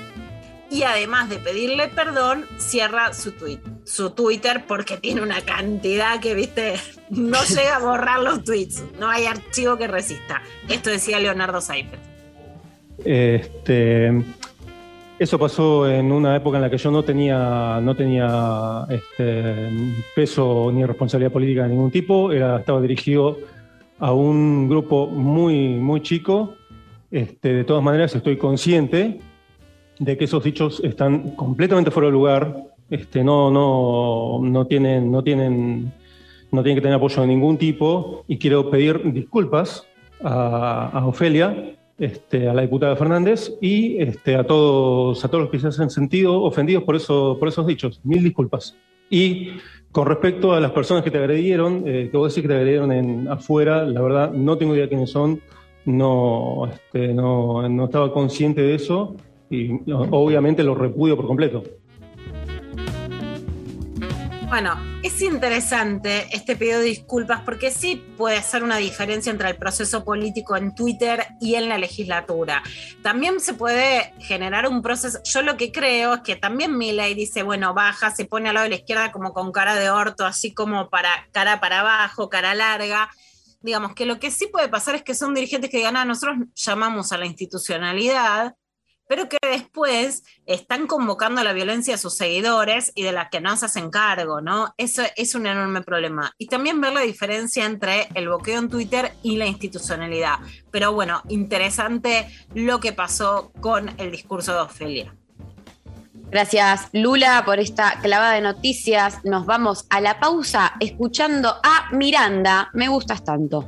Speaker 5: y además de pedirle perdón, cierra su tweet, su Twitter porque tiene una cantidad que, viste, no llega a borrar los tweets. No hay archivo que resista. Esto decía Leonardo Seifert.
Speaker 20: Este, eso pasó en una época en la que yo no tenía, no tenía este, peso ni responsabilidad política de ningún tipo. Era, estaba dirigido a un grupo muy, muy chico. Este, de todas maneras, estoy consciente de que esos dichos están completamente fuera de lugar, este, no, no, no, tienen, no, tienen, no tienen que tener apoyo de ningún tipo y quiero pedir disculpas a, a Ofelia, este, a la diputada Fernández y este, a, todos, a todos los que se hacen sentido ofendidos por, eso, por esos dichos. Mil disculpas. Y con respecto a las personas que te agredieron, eh, que vos decís que te agredieron en, afuera, la verdad no tengo idea quiénes son, no, este, no, no estaba consciente de eso y obviamente lo repudio por completo.
Speaker 5: Bueno, es interesante este pedido de disculpas porque sí puede ser una diferencia entre el proceso político en Twitter y en la legislatura. También se puede generar un proceso, yo lo que creo es que también Milei dice, bueno, baja, se pone al lado de la izquierda como con cara de orto, así como para cara para abajo, cara larga. Digamos que lo que sí puede pasar es que son dirigentes que digan, ah, nosotros llamamos a la institucionalidad, pero que después están convocando a la violencia a sus seguidores y de las que no se hacen cargo, ¿no? Eso es un enorme problema. Y también ver la diferencia entre el boqueo en Twitter y la institucionalidad. Pero bueno, interesante lo que pasó con el discurso de Ofelia.
Speaker 21: Gracias Lula por esta clavada de noticias. Nos vamos a la pausa escuchando a Miranda. Me gustas tanto.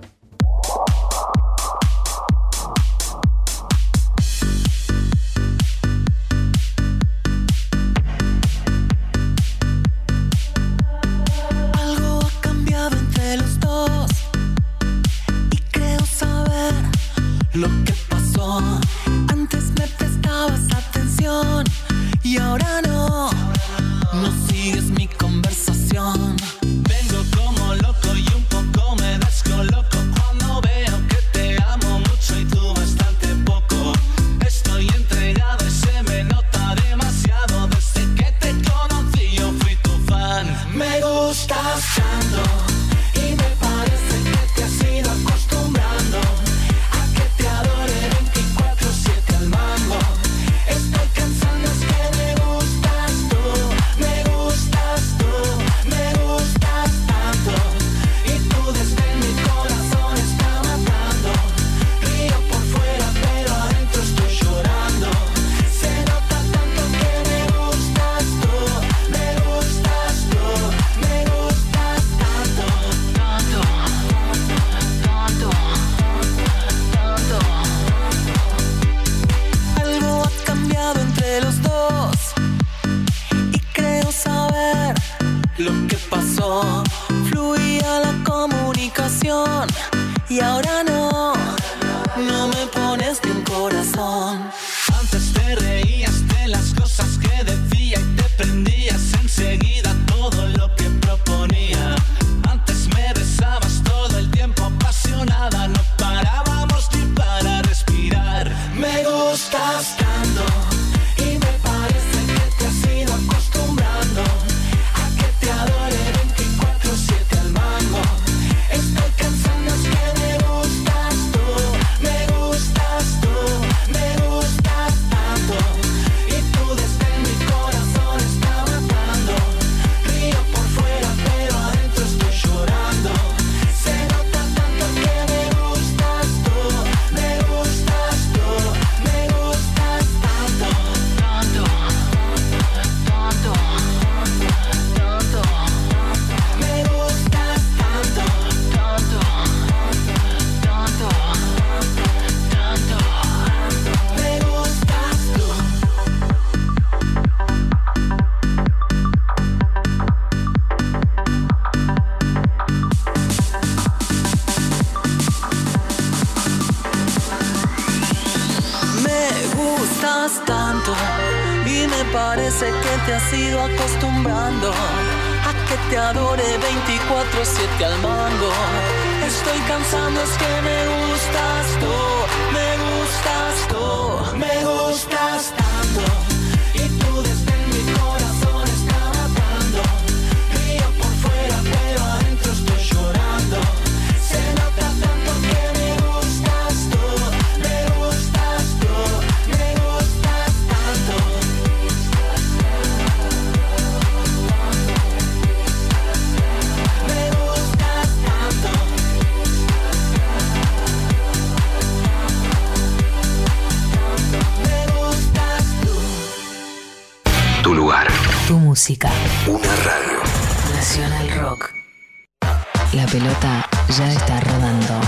Speaker 6: Pelota ya está rodando.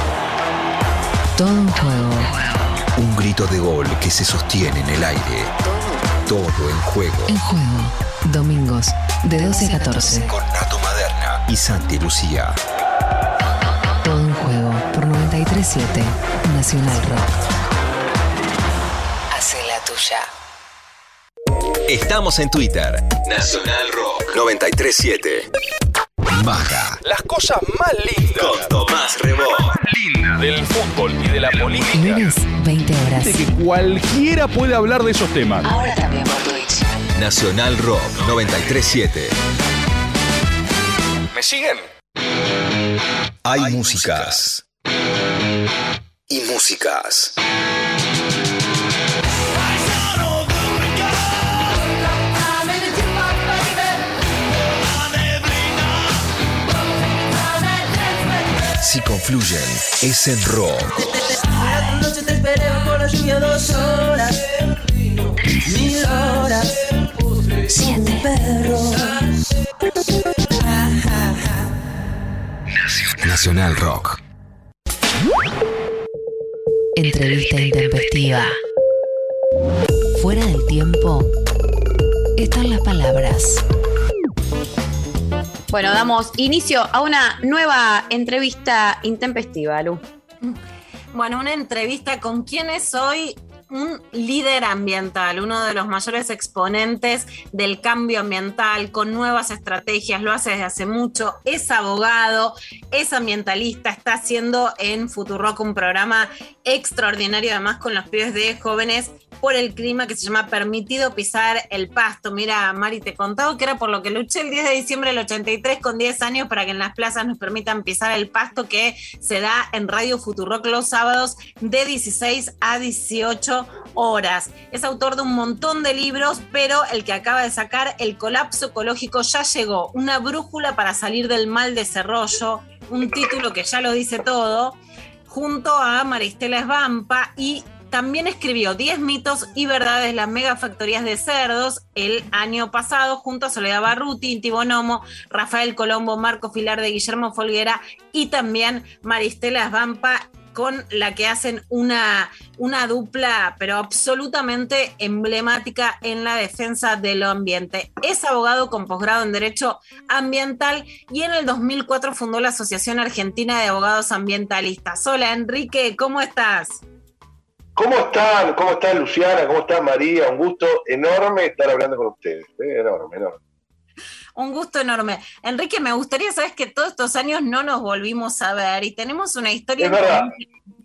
Speaker 6: Todo un juego.
Speaker 3: Un grito de gol que se sostiene en el aire. Todo en juego.
Speaker 6: En juego. Domingos de 12 a 14.
Speaker 3: Con Nato Maderna y Santi Lucía.
Speaker 6: Todo un juego por 937 Nacional Rock. Hace la tuya.
Speaker 3: Estamos en Twitter. Nacional Rock 937. Baja.
Speaker 22: Las cosas más lindas.
Speaker 3: Con Tomás Rebó.
Speaker 22: Linda del fútbol y de la política.
Speaker 6: Lunes, 20 horas.
Speaker 22: De que cualquiera puede hablar de esos temas.
Speaker 6: Ahora también por Twitch.
Speaker 3: Nacional Rock 937.
Speaker 22: ¿Me siguen?
Speaker 3: Hay músicas. Y músicas. Si confluyen, es en rock.
Speaker 4: Noche te esperé la lluvia dos horas, mil horas, siete perros.
Speaker 3: Nacional Rock.
Speaker 6: Entrevista intempestiva. Fuera del tiempo están las palabras.
Speaker 2: Bueno, damos inicio a una nueva entrevista intempestiva, Lu.
Speaker 5: Bueno, una entrevista con quién es hoy un líder ambiental, uno de los mayores exponentes del cambio ambiental, con nuevas estrategias, lo hace desde hace mucho, es abogado, es ambientalista, está haciendo en Futurock un programa extraordinario, además con los pibes de jóvenes por el clima que se llama Permitido pisar el pasto. Mira, Mari, te contaba que era por lo que luché el 10 de diciembre del 83 con 10 años para que en las plazas nos permitan pisar el pasto que se da en Radio Futurock los sábados de 16 a 18 horas. Es autor de un montón de libros, pero el que acaba de sacar, El colapso ecológico, ya llegó. Una brújula para salir del mal desarrollo, un título que ya lo dice todo, junto a Maristela Esbampa y también escribió 10 mitos y verdades de las megafactorías de cerdos el año pasado junto a Soledad Barruti, Inti Bonomo, Rafael Colombo, Marco Filar de Guillermo Folguera y también Maristela Esbampa con la que hacen una, una dupla, pero absolutamente emblemática en la defensa del ambiente. Es abogado con posgrado en Derecho Ambiental y en el 2004 fundó la Asociación Argentina de Abogados Ambientalistas. Hola Enrique, ¿cómo estás?
Speaker 23: ¿Cómo están? ¿Cómo están Luciana? ¿Cómo está María? Un gusto enorme estar hablando con ustedes. ¿eh? Enorme, enorme.
Speaker 5: Un gusto enorme. Enrique, me gustaría, sabes que todos estos años no nos volvimos a ver y tenemos una historia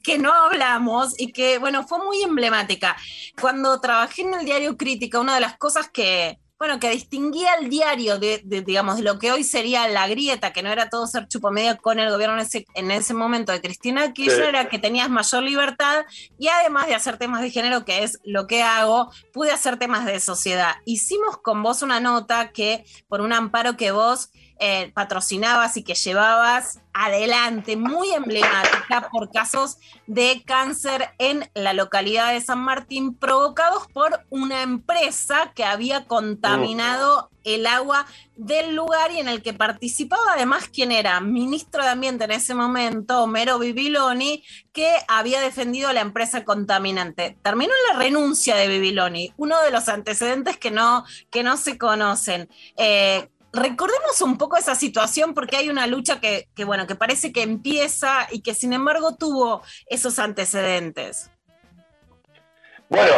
Speaker 5: que no hablamos y que, bueno, fue muy emblemática. Cuando trabajé en el diario Crítica, una de las cosas que, bueno, que distinguía el diario de, de, digamos, de lo que hoy sería la grieta, que no era todo ser chupomedia con el gobierno en ese, en ese momento de Cristina Kirchner,
Speaker 23: Sí.
Speaker 5: era que tenías mayor libertad y además de hacer temas de género, que es lo que hago, pude hacer temas de sociedad. Hicimos con vos una nota que, por un amparo que vos eh, patrocinabas y que llevabas adelante, muy emblemática por casos de cáncer en la localidad de San Martín provocados por una empresa que había contaminado el agua del lugar y en el que participaba además quien era ministro de Ambiente en ese momento, Homero Bibiloni, que había defendido la empresa contaminante. Terminó la renuncia de Bibiloni, uno de los antecedentes que no, que no se conocen. Eh, recordemos un poco esa situación porque hay una lucha que, que, bueno, que parece que empieza y que sin embargo tuvo esos antecedentes.
Speaker 23: Bueno,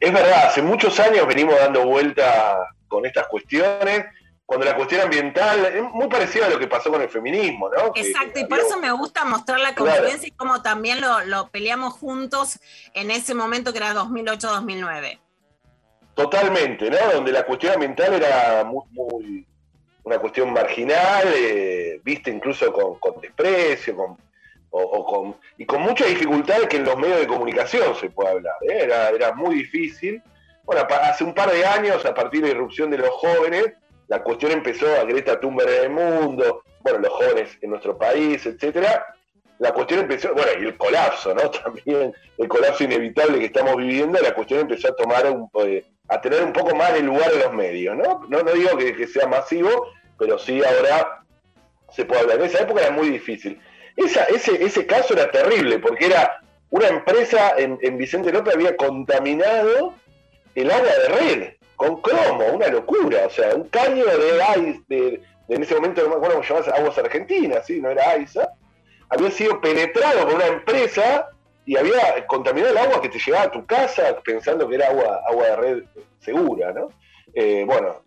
Speaker 23: es verdad, hace muchos años venimos dando vuelta con estas cuestiones, cuando la cuestión ambiental es muy parecida a lo que pasó con el feminismo, ¿no? Que-
Speaker 5: Exacto, y por eso me gusta mostrar la
Speaker 23: Claro.
Speaker 5: convivencia y cómo también lo, lo peleamos juntos en ese momento que era 2008-2009.
Speaker 23: Totalmente, ¿no? Donde la cuestión ambiental era muy, una cuestión marginal, eh, vista incluso con, con desprecio, con, o, con, y con mucha dificultad que en los medios de comunicación se pueda hablar. ¿eh? Era, era muy difícil. Bueno, hace un par de años, a partir de la irrupción de los jóvenes, la cuestión empezó a Greta Thunberg en el mundo, bueno, los jóvenes en nuestro país, etcétera. La cuestión empezó, bueno, y el colapso, ¿no? También el colapso inevitable que estamos viviendo, la cuestión empezó a tomar un, eh, a tener un poco más de lugar en los medios, ¿no? No, no digo que, sea masivo, pero sí ahora se puede hablar. En esa época era muy difícil. Esa, ese, ese caso era terrible, porque era una empresa en, en Vicente López había contaminado el agua de red con cromo, una locura. O sea, un caño de de, de- en ese momento no me acuerdo cómo llamaba, Aguas Argentinas, ¿sí? no era AISA, había sido penetrado por una empresa y había contaminado el agua que te llegaba a tu casa pensando que era agua, agua de red segura, ¿no? Eh, bueno,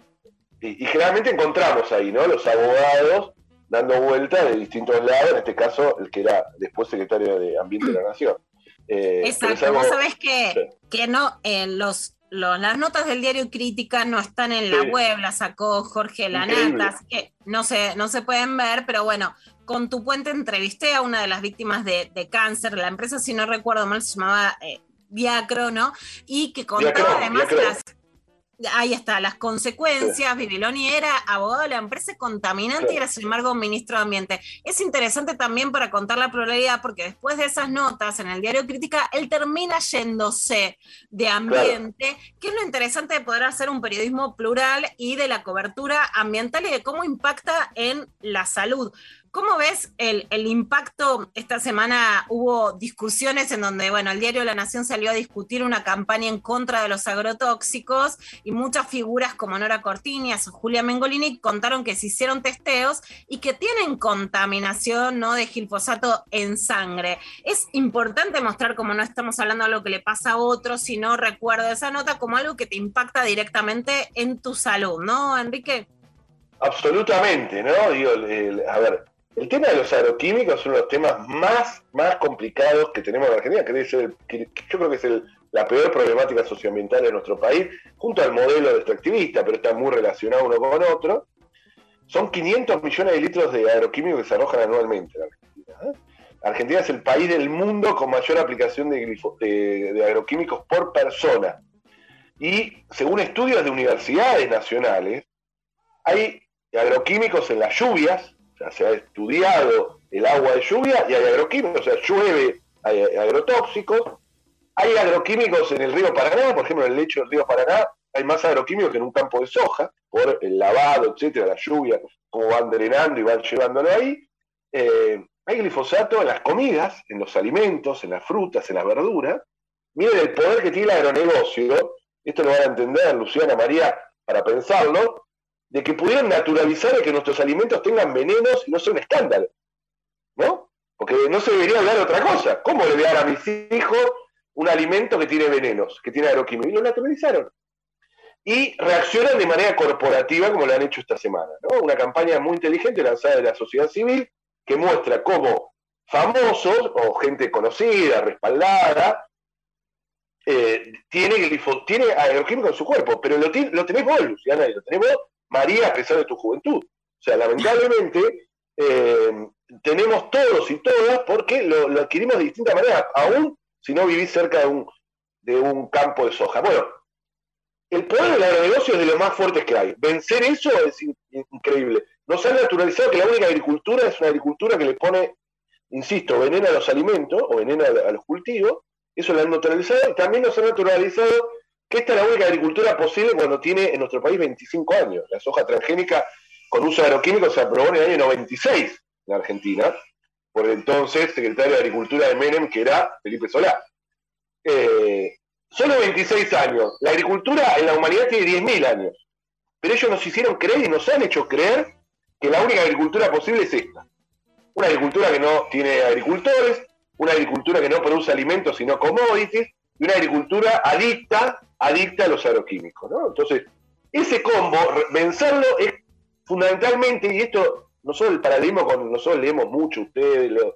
Speaker 23: y, y generalmente encontramos ahí, ¿no? Los abogados dando vueltas de distintos lados, en este caso el que era después secretario de Ambiente de la Nación. Eh,
Speaker 5: Exacto,
Speaker 23: algo-
Speaker 5: vos sabés que,
Speaker 23: Sí.
Speaker 5: que no, en los, los- las notas del diario Crítica no están en la web, las sacó Jorge. Lanata, así que no se, no se pueden ver, pero bueno, con tu puente entrevisté a una de las víctimas de, de cáncer, la empresa, si no recuerdo mal, se llamaba eh, Viacro, ¿no? Y que contaba además las... Ahí está, las consecuencias. Bibiloni era abogado de la empresa contaminante
Speaker 23: Sí.
Speaker 5: y era, sin embargo, ministro de Ambiente. Es interesante también para contar la pluralidad, porque después de esas notas en el diario Crítica, él termina yéndose de ambiente, que es lo interesante de poder hacer un periodismo plural y de la cobertura ambiental y de cómo impacta en la salud. ¿Cómo ves el, impacto? Esta semana hubo discusiones en donde, bueno, el diario La Nación salió a discutir una campaña en contra de los agrotóxicos y muchas figuras como Nora Cortiñas o Julia Mengolini contaron que se hicieron testeos y que tienen contaminación ¿no? de gilfosato en sangre. Es importante mostrar como no estamos hablando de lo que le pasa a otros, sino recuerdo esa nota como algo que te impacta directamente en tu salud, ¿no, Enrique?
Speaker 23: Absolutamente, ¿no? Digo, a ver, el tema de los agroquímicos es uno de los temas más, más complicados que tenemos en Argentina, yo creo que es la peor problemática socioambiental de nuestro país, junto al modelo extractivista, pero está muy relacionado uno con otro. Son 500 millones de litros de agroquímicos que se arrojan anualmente en Argentina. ¿eh? Argentina es el país del mundo con mayor aplicación de, agroquímicos por persona. Y según estudios de universidades nacionales, hay agroquímicos en las lluvias, sea, se ha estudiado el agua de lluvia y hay agroquímicos, o sea, llueve, hay agrotóxicos. Hay agroquímicos en el río Paraná, por ejemplo, en el lecho del río Paraná hay más agroquímicos que en un campo de soja, por el lavado, etcétera, la lluvia, cómo van drenando y van llevándolo ahí. Eh, hay glifosato en las comidas, en los alimentos, en las frutas, en las verduras. Miren el poder que tiene el agronegocio, esto lo van a entender Luciana María para pensarlo, de que pudieron naturalizar el que nuestros alimentos tengan venenos y no sea un escándalo. ¿No? Porque no se debería hablar de otra cosa. ¿Cómo le voy a dar a mis hijos un alimento que tiene venenos, que tiene agroquímicos? Y lo naturalizaron. Y reaccionan de manera corporativa como lo han hecho esta semana. ¿no? Una campaña muy inteligente lanzada de la sociedad civil que muestra cómo famosos o gente conocida, respaldada, eh, tiene, glifo- tiene en su cuerpo, pero lo, lo tenés vos, Luciana, y lo tenés vos, María, a pesar de tu juventud. O sea, lamentablemente eh, tenemos todos y todas porque lo, lo adquirimos de distinta manera, aún si no vivís cerca de un, de un campo de soja. Bueno, el poder del agronegocio es de lo más fuertes que hay. Vencer eso es in- increíble. Nos han naturalizado que la única agricultura es una agricultura que le pone, insisto, veneno a los alimentos o veneno a, a los cultivos. Eso lo han naturalizado y también nos han naturalizado que esta es la única agricultura posible cuando tiene en nuestro país 25 años. La soja transgénica con uso de agroquímicos se aprobó en el año 96 en Argentina, por el entonces secretario de Agricultura de Menem, que era Felipe Solá. Eh, solo 26 años. La agricultura en la humanidad tiene 10.000 años. Pero ellos nos hicieron creer y nos han hecho creer que la única agricultura posible es esta. Una agricultura que no tiene agricultores, una agricultura que no produce alimentos sino commodities, y una agricultura adicta, adicta a los agroquímicos. ¿no? Entonces, ese combo, vencerlo es fundamentalmente, y esto, nosotros el paradigma, cuando nosotros leemos mucho, ustedes, lo-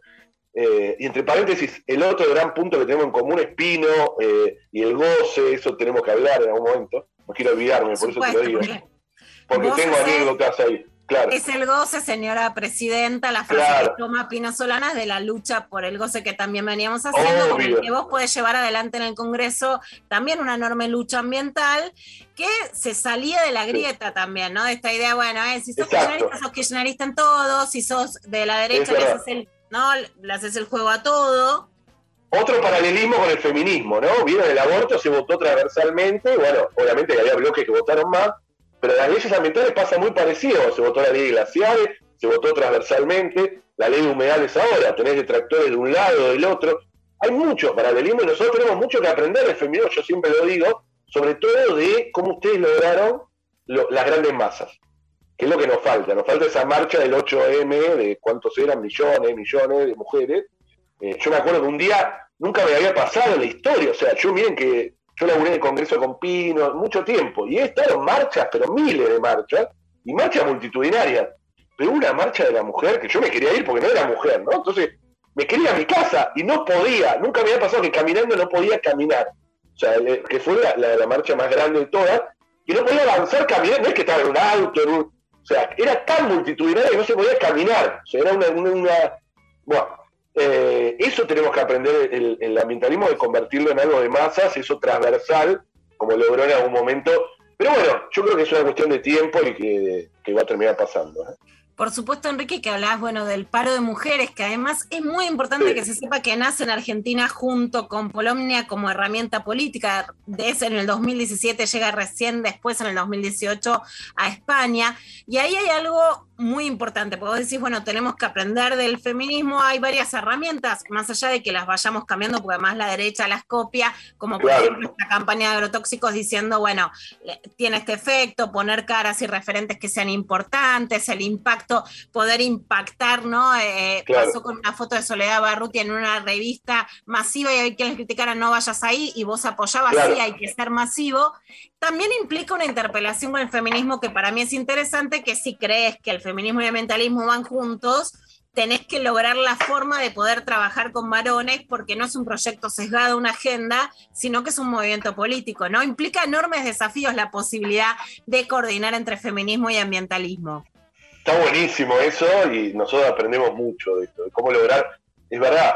Speaker 23: eh, y entre paréntesis, el otro gran punto que tenemos en común es Pino eh, y el goce, eso tenemos que hablar en algún momento. No quiero olvidarme, por eso te lo digo.
Speaker 5: porque
Speaker 23: tengo anécdotas ahí, claro.
Speaker 5: Es el goce, señora presidenta, la frase
Speaker 23: Claro.
Speaker 5: que toma Pino Solanas de la lucha por el goce que también veníamos haciendo, que vos podés llevar adelante en el Congreso también una enorme lucha ambiental que se salía de la grieta también, ¿no? De esta idea, bueno, eh, si sos
Speaker 23: Exacto.
Speaker 5: kirchnerista, sos kirchnerista en todo, si sos de la derecha, le haces, el, ¿no? le haces el juego a todo.
Speaker 23: Otro paralelismo con el feminismo, ¿no? Vieron el aborto, se votó transversalmente, bueno, obviamente que había bloques que votaron más, pero las leyes ambientales pasa muy parecido. Se votó la ley de glaciares, se votó transversalmente, la ley de humedales ahora, tenés detractores de un lado, del otro. Hay muchos paralelismos y nosotros tenemos mucho que aprender feminismo, yo siempre lo digo, sobre todo de cómo ustedes lograron lo- las grandes masas, que es lo que nos falta. Nos falta esa marcha del 8M, de cuántos eran, millones, millones de mujeres. Eh, yo me acuerdo que un día nunca me había pasado en la historia, o sea, yo miren que yo laburé en el Congreso con Pino mucho tiempo, y he estado en marchas, pero miles de marchas, y marchas multitudinarias. Pero una marcha de la mujer, que yo me quería ir porque no era mujer, ¿no? Entonces, me quería a mi casa y no podía, nunca me había pasado que caminando no podía caminar. O sea, eh, que fue la, la- marcha más grande de todas, y no podía avanzar caminando, no es que estaba en un auto, o sea, era tan multitudinaria que no se podía caminar. O sea, era una, una- una- bueno, eh, eso tenemos que aprender el, el ambientalismo de convertirlo en algo de masas, eso transversal, como logró en algún momento. Pero bueno, yo creo que es una cuestión de tiempo y que, que va a terminar pasando. ¿eh?
Speaker 5: Por supuesto, Enrique, que hablabas, bueno, del paro de mujeres, que además es muy importante
Speaker 23: Sí.
Speaker 5: que se sepa que nace en Argentina junto con Polonia como herramienta política. De ese en el 2017 llega recién después, en el 2018, a España. Y ahí hay algo muy importante, porque vos decís, bueno, tenemos que aprender del feminismo, hay varias herramientas, más allá de que las vayamos cambiando, porque además la derecha las copia, como por
Speaker 23: Claro.
Speaker 5: ejemplo esta campaña de agrotóxicos diciendo, bueno, le- tiene este efecto, poner caras y referentes que sean importantes, el impacto, poder impactar, ¿no? Eh,
Speaker 23: Claro.
Speaker 5: Pasó con una foto de Soledad Barruti en una revista masiva y hay quienes criticaran no vayas ahí y vos apoyabas,
Speaker 23: Claro.
Speaker 5: sí, hay que ser masivo. También implica una interpelación con el feminismo que para mí es interesante, que si crees que el feminismo y el ambientalismo van juntos, tenés que lograr la forma de poder trabajar con varones porque no es un proyecto sesgado, una agenda, sino que es un movimiento político, ¿no? Implica enormes desafíos la posibilidad de coordinar entre feminismo y ambientalismo.
Speaker 23: Está buenísimo eso y nosotros aprendemos mucho de esto, de cómo lograr, es verdad,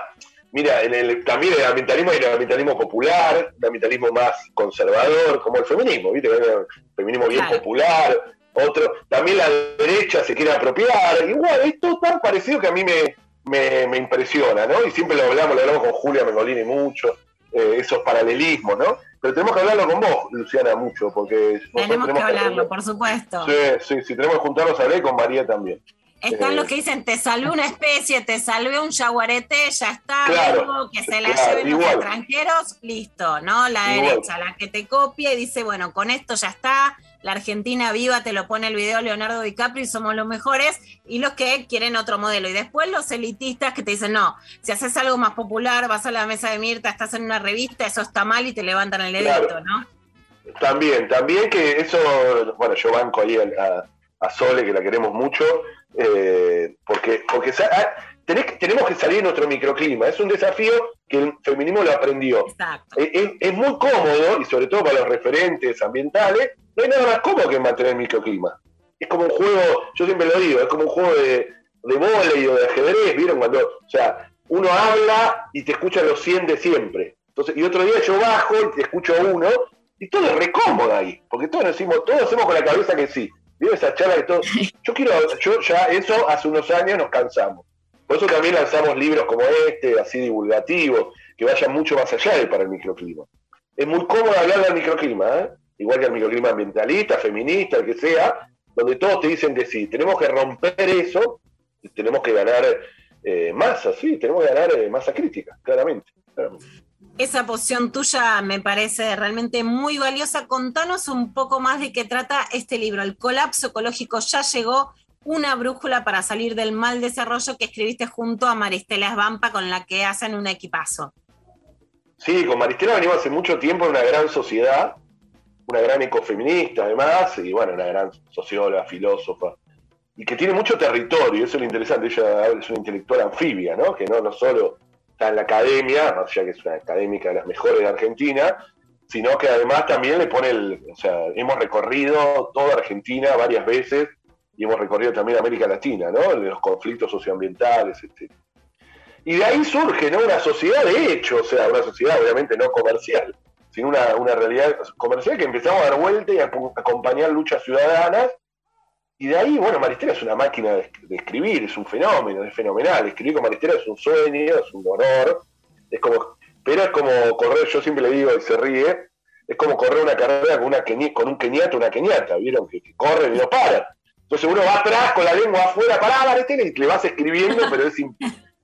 Speaker 23: mira, en el, también el ambientalismo hay el ambientalismo popular, un ambientalismo más conservador, como el feminismo, ¿viste? Un feminismo bien
Speaker 5: Claro.
Speaker 23: popular, otro, también la derecha se quiere apropiar, igual, es todo tan parecido que a mí me, me, me impresiona, ¿no? Y siempre lo hablamos, lo hablamos con Julia Mengolini mucho, eh, esos paralelismos, ¿no? Pero tenemos que hablarlo con vos, Luciana, mucho, porque nosotros
Speaker 5: Tenemos que hablarlo, por supuesto.
Speaker 23: Sí, sí, sí, tenemos que juntarnos a hablar con María también.
Speaker 5: Están
Speaker 23: Eh,
Speaker 5: los que dicen, te salvé una especie, te salvé un yaguarete, ya está,
Speaker 23: Claro,
Speaker 5: que se la
Speaker 23: claro,
Speaker 5: lleven los extranjeros, listo, ¿no? La
Speaker 23: Igual.
Speaker 5: derecha, la que te copia y dice, bueno, con esto ya está, la Argentina viva, te lo pone el video Leonardo DiCaprio y somos los mejores, y los que quieren otro modelo. Y después los elitistas que te dicen, no, si haces algo más popular, vas a la mesa de Mirta, estás en una revista, eso está mal y te levantan el dedito,
Speaker 23: Claro.
Speaker 5: ¿no?
Speaker 23: También, también que eso, bueno, yo banco ahí a, a- a Sole, que la queremos mucho, eh, porque, porque ah, tenés tenemos que salir de nuestro microclima. Es un desafío que el feminismo lo aprendió. Es, es- es muy cómodo, y sobre todo para los referentes ambientales, no hay nada más cómodo que mantener el microclima. Es como un juego, yo siempre lo digo, es como un juego de, de vóley o de ajedrez, ¿vieron? Cuando, o sea, uno habla y te escuchan los 100 de siempre. Entonces, y otro día yo bajo y te escucho uno, y todo es recómodo ahí, porque todos decimos, todos hacemos con la cabeza que sí. ¿Vieron esa charla de todo? Yo quiero, yo ya eso hace unos años nos cansamos. Por eso también lanzamos libros como este, así divulgativos, que vayan mucho más allá del para el microclima. Es muy cómodo hablar del microclima, ¿eh? igual que el microclima ambientalista, feminista, el que sea, donde todos te dicen que sí. Tenemos que romper eso, tenemos que ganar eh, masa, sí, tenemos que ganar eh, masa crítica, claramente. claramente.
Speaker 5: Esa posición tuya me parece realmente muy valiosa. Contanos un poco más de qué trata este libro. El colapso ecológico ya llegó, una brújula para salir del mal desarrollo que escribiste junto a Maristela Esbampa, con la que hacen un equipazo.
Speaker 23: Sí, con Maristela venimos hace mucho tiempo en una gran sociedad, una gran ecofeminista además, y bueno, una gran socióloga, filósofa, y que tiene mucho territorio, eso es lo interesante, ella es una intelectual anfibia, ¿no? Que no, no solo está en la academia, más allá que es una académica de las mejores de Argentina, sino que además también le pone el, o sea, hemos recorrido toda Argentina varias veces y hemos recorrido también América Latina, ¿no? Los conflictos socioambientales, etc. Y de ahí surge, ¿no? Una sociedad de hecho, o sea, una sociedad obviamente no comercial, sino una, una realidad comercial que empezamos a dar vuelta y a aco- acompañar luchas ciudadanas. Y de ahí, bueno, Maristela es una máquina de, escribir, es un fenómeno, es fenomenal. Escribir con Maristela es un sueño, es un honor, es como, pero es como correr, yo siempre le digo y se ríe, es como correr una carrera con, una con un keniata, una keniata, ¿vieron? Que, que corren y no paran. Entonces uno va atrás con la lengua afuera, pará, Maristela, y le vas escribiendo, pero es in-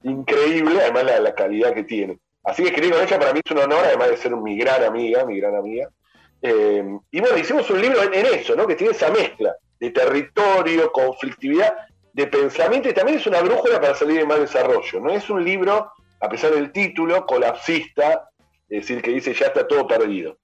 Speaker 23: increíble, además la, calidad que tiene. Así que escribir con ella para mí es un honor, además de ser mi gran amiga, mi gran amiga. Eh, y bueno, hicimos un libro en eso, ¿no? Que tiene esa mezcla de territorio, conflictividad, de pensamiento, y también es una brújula para salir de mal desarrollo. No es un libro, a pesar del título, colapsista, es decir, que dice ya está todo perdido.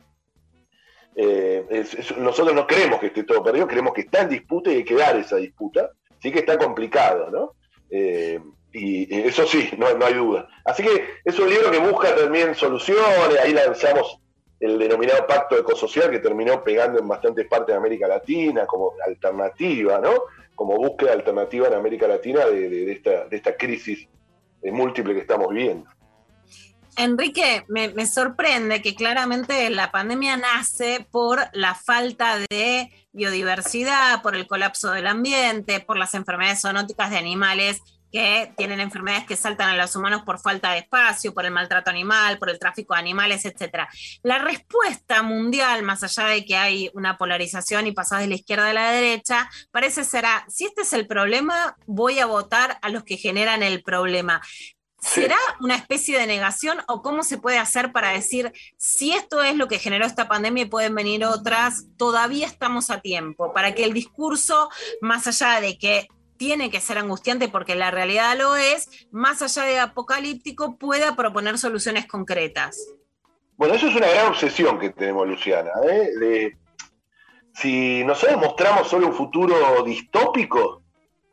Speaker 23: Eh, nosotros no creemos que esté todo perdido, creemos que está en disputa y hay que dar esa disputa. Sí que está complicado, ¿no? Eh, y eso sí, no, no hay duda. Así que es un libro que busca también soluciones, ahí lanzamos el denominado pacto ecosocial que terminó pegando en bastantes partes de América Latina como alternativa, ¿no? Como búsqueda alternativa en América Latina de, esta, de esta crisis eh, múltiple que estamos viviendo.
Speaker 5: Enrique, me, me sorprende que claramente la pandemia nace por la falta de biodiversidad, por el colapso del ambiente, por las enfermedades zoonóticas de animales que tienen enfermedades que saltan a los humanos por falta de espacio, por el maltrato animal, por el tráfico de animales, etc. La respuesta mundial, más allá de que hay una polarización y pasás de la izquierda a la derecha, parece ser, ah, si este es el problema, voy a votar a los que generan el problema. ¿Será una especie de negación o cómo se puede hacer para decir si esto es lo que generó esta pandemia y pueden venir otras, todavía estamos a tiempo? Para que el discurso, más allá de que tiene que ser angustiante porque la realidad lo es, más allá de apocalíptico, pueda proponer soluciones concretas.
Speaker 23: Bueno, eso es una gran obsesión que tenemos, Luciana. ¿eh? De- si nosotros mostramos solo un futuro distópico,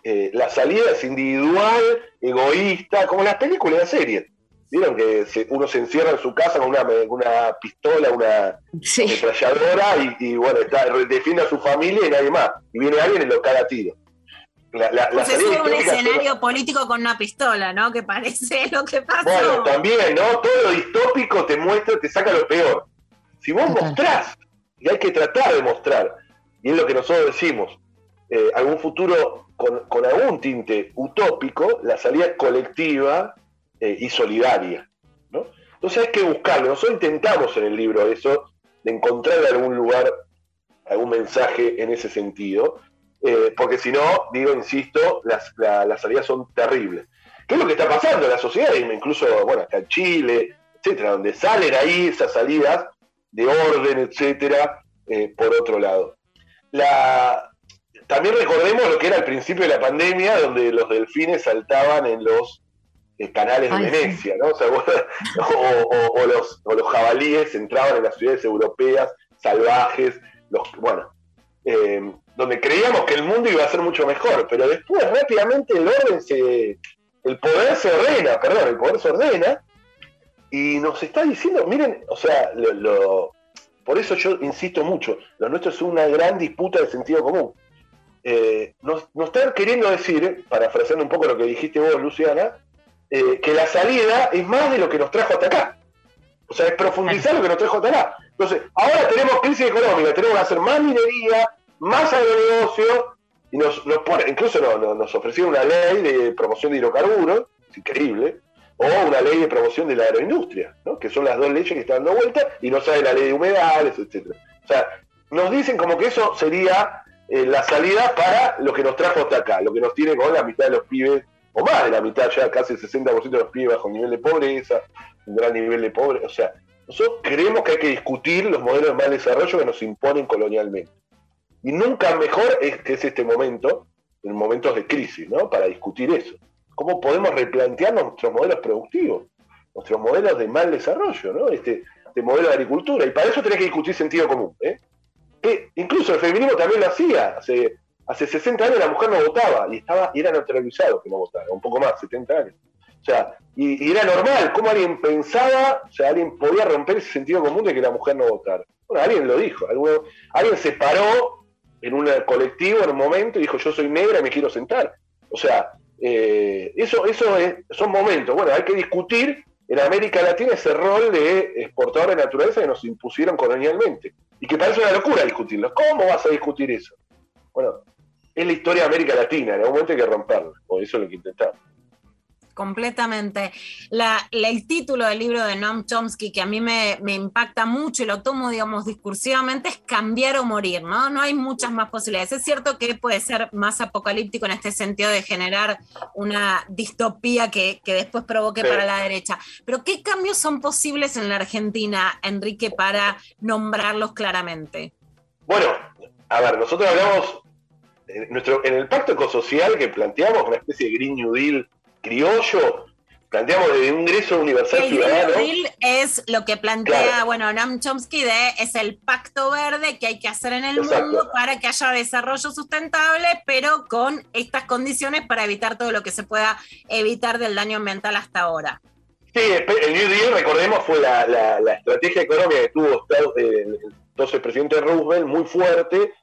Speaker 23: eh, la salida es individual, egoísta, como en las películas y las series. Vieron que se- uno se encierra en su casa con una, una pistola, una ametralladora y, y, bueno, está, defiende a su familia y nadie más. Y viene alguien y lo caga a tiro. La, la- la
Speaker 5: Pues es un escenario político con una pistola, ¿no? Que parece lo que pasó.
Speaker 23: Bueno, también, ¿no? Todo lo distópico te muestra, te saca lo peor. Si vos mostrás, y hay que tratar de mostrar, y es lo que nosotros decimos, eh, algún futuro con, con algún tinte utópico, la salida es colectiva eh, y solidaria, ¿no? Entonces hay que buscarlo. Nosotros intentamos en el libro eso, de encontrar algún lugar, algún mensaje en ese sentido, eh, porque si no, digo, insisto, las, la- las salidas son terribles. ¿Qué es lo que está pasando en la sociedad? Incluso, bueno, acá en Chile, etcétera, donde salen ahí esas salidas de orden, etcétera, eh, por otro lado. La, también recordemos lo que era al principio de la pandemia, donde los delfines saltaban en los eh, canales de
Speaker 24: Ay.
Speaker 23: Venecia, ¿no? O, sea, o los, o los jabalíes entraban en las ciudades europeas salvajes, los, bueno, eh, donde creíamos que el mundo iba a ser mucho mejor, pero después rápidamente el orden se, el poder se ordena, perdón, el poder se ordena y nos está diciendo, miren, o sea, lo, lo- por eso yo insisto mucho, lo nuestro es una gran disputa de sentido común. Eh, nos, nos están queriendo decir, parafraseando un poco lo que dijiste vos, Luciana, eh, que la salida es más de lo que nos trajo hasta acá. O sea, es profundizar lo que nos trajo hasta acá. Entonces, ahora tenemos crisis económica, tenemos que hacer más minería, más agronegocio, y nos, nos pone- incluso no- no- nos ofrecieron una ley de promoción de hidrocarburos, es increíble, o una ley de promoción de la agroindustria, ¿no? que son las dos leyes que están dando vuelta, y no sabe la ley de humedales, etcétera. O sea, nos dicen como que eso sería eh, la salida para lo que nos trajo hasta acá, lo que nos tiene con la mitad de los pibes, o más de la mitad, ya casi el 60% de los pibes bajo nivel de pobreza, un gran nivel de pobreza. O sea, nosotros creemos que hay que discutir los modelos de mal desarrollo que nos imponen colonialmente. Y nunca mejor es que es este momento, en momentos de crisis, ¿no? Para discutir eso. ¿Cómo podemos replantear nuestros modelos productivos? nuestros modelos de mal desarrollo, ¿no? Este, este modelo de agricultura. Y para eso tenés que discutir sentido común. ¿eh? Que incluso el feminismo también lo hacía. Hace, hace 60 años la mujer no votaba y estaba y era naturalizado que no votara, un poco más, 70 años. O sea, y, era normal, ¿cómo alguien pensaba, o sea, alguien podía romper ese sentido común de que la mujer no votara? Bueno, alguien lo dijo, alguien se paró en un colectivo en un momento y dijo, yo soy negra y me quiero sentar. O sea, eh, eso, eso es- son momentos. Bueno, hay que discutir en América Latina ese rol de exportador de naturaleza que nos impusieron colonialmente. Y que parece una locura discutirlo. ¿Cómo vas a discutir eso? Bueno, es la historia de América Latina, en algún momento hay que romperla, o eso es lo que intentamos.
Speaker 5: Completamente. La, la- el título del libro de Noam Chomsky, que a mí me, me impacta mucho y lo tomo, digamos, discursivamente, es cambiar o morir, ¿no? No hay muchas más posibilidades. Es cierto que puede ser más apocalíptico en este sentido de generar una distopía que, que después provoque
Speaker 23: Sí.
Speaker 5: para la derecha. Pero ¿qué cambios son posibles en la Argentina, Enrique, para nombrarlos claramente?
Speaker 23: Bueno, a ver, nosotros hablamos en, nuestro, en el pacto ecosocial que planteamos, una especie de Green New Deal criollo, planteamos de un ingreso universal
Speaker 5: El Green
Speaker 23: ciudadano.
Speaker 5: New Deal es lo que plantea,
Speaker 23: Claro.
Speaker 5: bueno, Noam Chomsky de es el pacto verde que hay que hacer en el
Speaker 23: Exacto.
Speaker 5: mundo para que haya desarrollo sustentable, pero con estas condiciones para evitar todo lo que se pueda evitar del daño ambiental hasta ahora.
Speaker 23: Sí, el New Deal, recordemos, fue la, la- la estrategia económica que tuvo el entonces presidente Roosevelt, muy fuerte,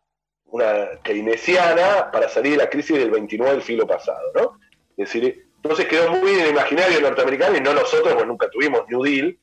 Speaker 23: una keynesiana, para salir de la crisis del 29 del siglo pasado, ¿no? Es decir, entonces quedó muy en el imaginario norteamericano y no nosotros, pues nunca tuvimos New Deal.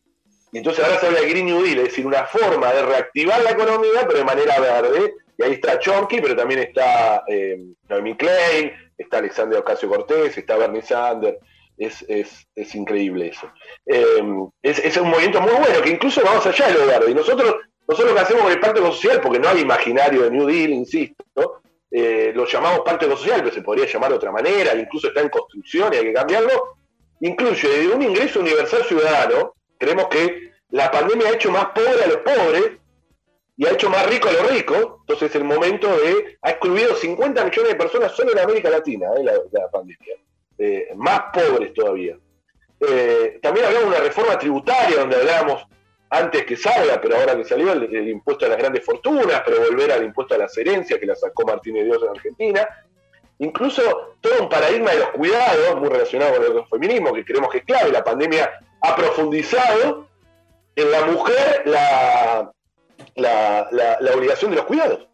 Speaker 23: Y entonces ahora se habla de Green New Deal, es decir, una forma de reactivar la economía, pero de manera verde. Y ahí está Chomsky, pero también está eh, Naomi Klein, está Alexander Ocasio Cortés, está Bernie Sanders. Es, es, es increíble eso. Eh, es, es un movimiento muy bueno, que incluso vamos allá de lo verde. Y nosotros, nosotros lo que hacemos con el pacto social, porque no hay imaginario de New Deal, insisto, eh, lo llamamos pacto social, pero se podría llamar de otra manera, incluso está en construcción y hay que cambiarlo, incluye un ingreso universal ciudadano, creemos que la pandemia ha hecho más pobre a los pobres y ha hecho más rico a los ricos, entonces el momento de, ha excluido 50 millones de personas solo en América Latina, eh, la, la pandemia, Eh, más pobres todavía. Eh, también hablamos de una reforma tributaria donde hablábamos antes que salga, pero ahora que salió el, impuesto a las grandes fortunas, pero volver al impuesto a las herencias que la sacó Martínez Dios en Argentina. Incluso todo un paradigma de los cuidados, muy relacionado con el feminismo, que creemos que es clave. La pandemia ha profundizado en la mujer la, la, la- obligación de los cuidados.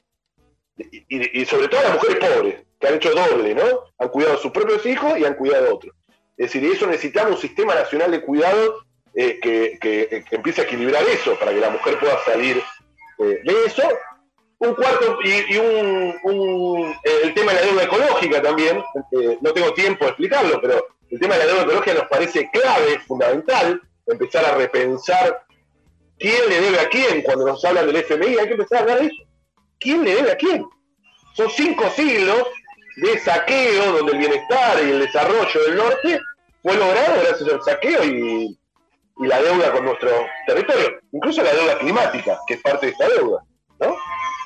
Speaker 23: Y, y- y sobre todo las mujeres pobres, que han hecho doble, ¿no? Han cuidado a sus propios hijos y han cuidado a otros. Es decir, eso necesitamos un sistema nacional de cuidados eh, que, que- que empiece a equilibrar eso, para que la mujer pueda salir eh, de eso. Un cuarto, y, un, eh, el tema de la deuda ecológica también, eh, no tengo tiempo de explicarlo, pero el tema de la deuda ecológica nos parece clave, fundamental, empezar a repensar quién le debe a quién cuando nos hablan del FMI, hay que empezar a hablar de eso. ¿Quién le debe a quién? Son cinco siglos de saqueo donde el bienestar y el desarrollo del norte fue logrado gracias al saqueo y, y la deuda con nuestro territorio, incluso la deuda climática, que es parte de esta deuda, ¿no?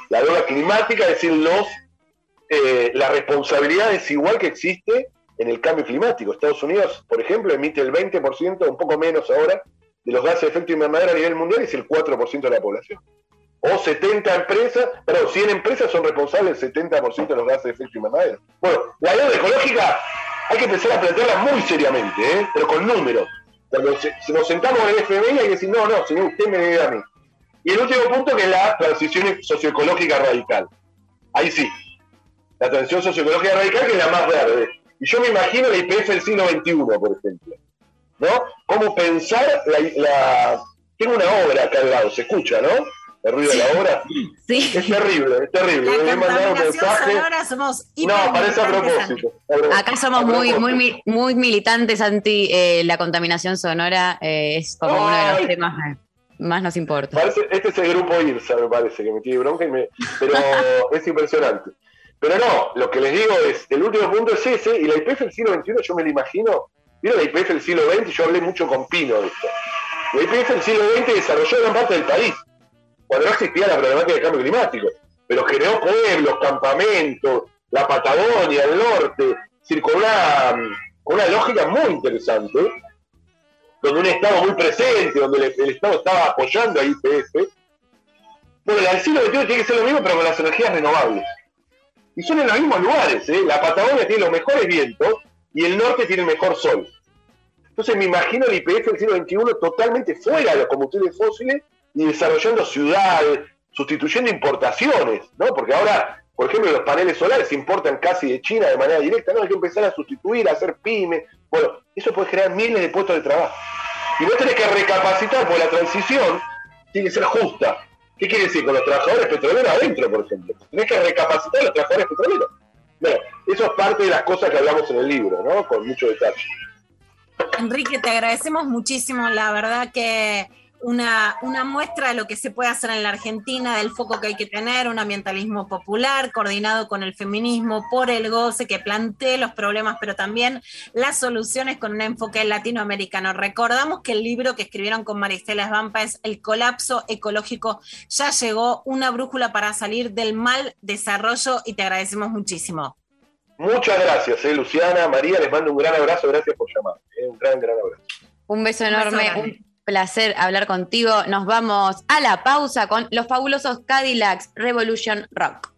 Speaker 23: La deuda climática, es decir, los, eh, la responsabilidad desigual que existe en el cambio climático. Estados Unidos, por ejemplo, emite el 20%, un poco menos ahora, de los gases de efecto invernadero a nivel mundial es el 4% de la población. O 70 empresas, perdón, 100 empresas son responsables del 70% de los gases de efecto invernadero. Bueno, la deuda ecológica hay que empezar a plantearla muy seriamente, ¿eh? pero con números. Cuando se- nos sentamos en el FMI hay que decir, no, no, señor, usted me debe a mí. Y el último punto que es la transición socioecológica radical. Ahí sí, la transición socioecológica radical que es la más verde. Y yo me imagino la IPF del siglo XXI, por ejemplo. ¿No? Cómo pensar la, la- Tengo una obra acá al lado, se escucha, ¿no? El ruido de la obra.
Speaker 5: Sí.
Speaker 23: Es terrible, es terrible.
Speaker 5: La contaminación sonora somos
Speaker 23: No, parece a propósito.
Speaker 2: Acá somos muy, muy, muy militantes anti eh, la contaminación sonora. eh, es como uno de los
Speaker 23: Ay.
Speaker 2: temas que más nos importa.
Speaker 23: Parece- este es el grupo IRSA, me parece, que me tiene bronca, y me, pero es impresionante. Pero no, lo que les digo es, el último punto es ese, y la IPF del siglo XXI yo me lo imagino, ¿vieron la IPF del siglo XX? Yo hablé mucho con Pino de esto. La IPF del siglo XX desarrolló gran parte del país, cuando no existía la problemática del cambio climático, pero creó pueblos, campamentos, la Patagonia, el norte, decir, con una, lógica muy interesante, donde un Estado muy presente, donde el, Estado estaba apoyando a IPF. Bueno, el siglo XXI tiene que ser lo mismo, pero con las energías renovables. Y son en los mismos lugares, ¿eh? La Patagonia tiene los mejores vientos y el norte tiene el mejor sol. Entonces me imagino el IPF del siglo XXI totalmente fuera de los combustibles fósiles y desarrollando ciudades, sustituyendo importaciones, ¿no? Porque ahora, por ejemplo, los paneles solares se importan casi de China de manera directa, no hay que empezar a sustituir, a hacer pymes. Bueno, eso puede generar miles de puestos de trabajo. Y vos tenés que recapacitar, porque la transición tiene que ser justa. ¿Qué quiere decir? Con los trabajadores petroleros adentro, por ejemplo. Tenés que recapacitar a los trabajadores petroleros. Bueno, eso es parte de las cosas que hablamos en el libro, ¿no? Con mucho detalle.
Speaker 5: Enrique, te agradecemos muchísimo. La verdad que una, una muestra de lo que se puede hacer en la Argentina, del foco que hay que tener, un ambientalismo popular coordinado con el feminismo por el goce, que plantee los problemas, pero también las soluciones con un enfoque latinoamericano. Recordamos que el libro que escribieron con Maristela Esbampa es El colapso ecológico ya llegó, una brújula para salir del mal desarrollo y te agradecemos muchísimo.
Speaker 23: Muchas gracias, eh, Luciana, María, les mando un gran abrazo, gracias por llamar. eh, un gran, gran abrazo.
Speaker 2: Un beso
Speaker 5: beso
Speaker 2: enorme, placer hablar contigo. Nos vamos a la pausa con los fabulosos Cadillacs Revolution Rock.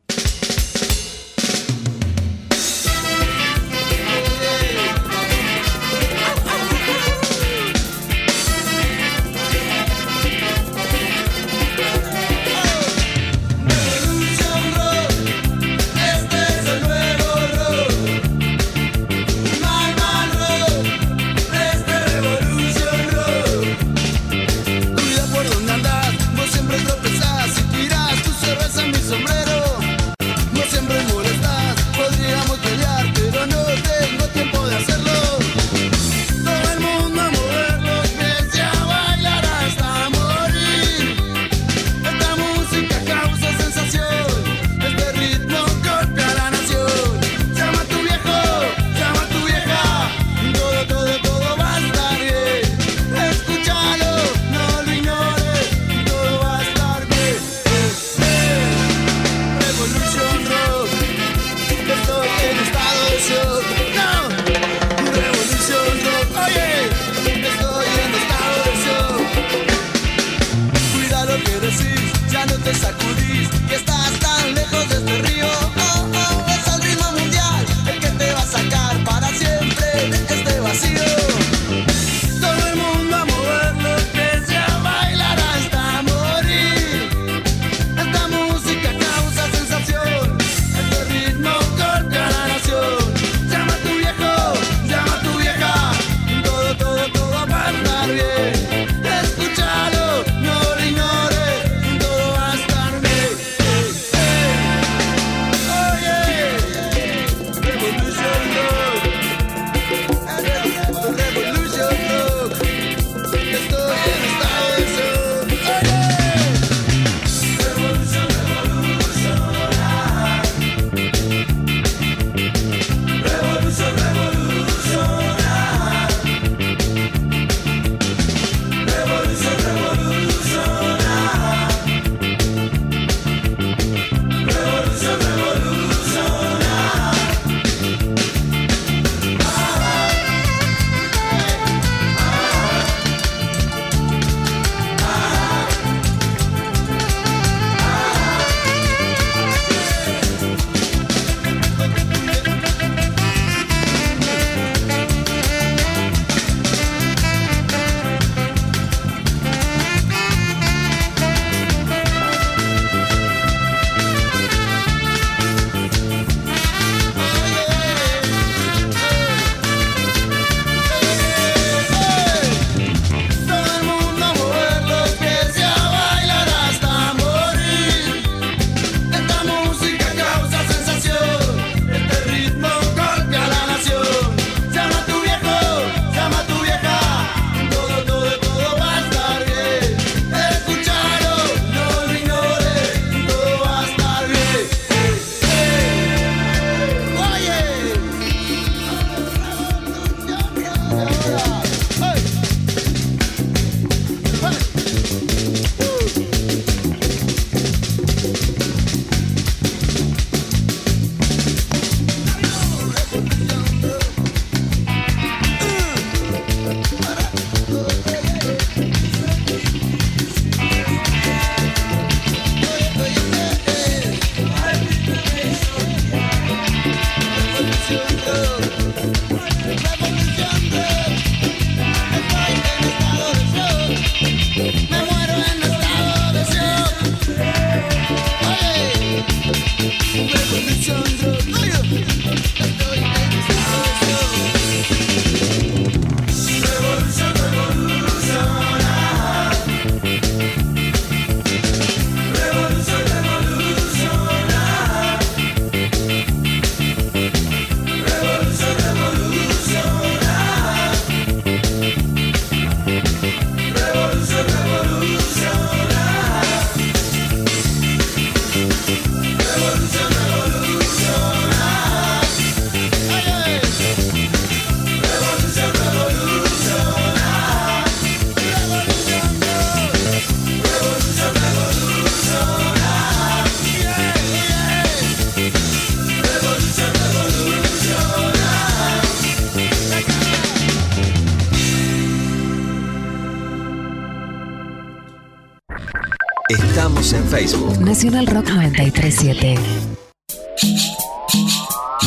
Speaker 6: Nacional Rock 937.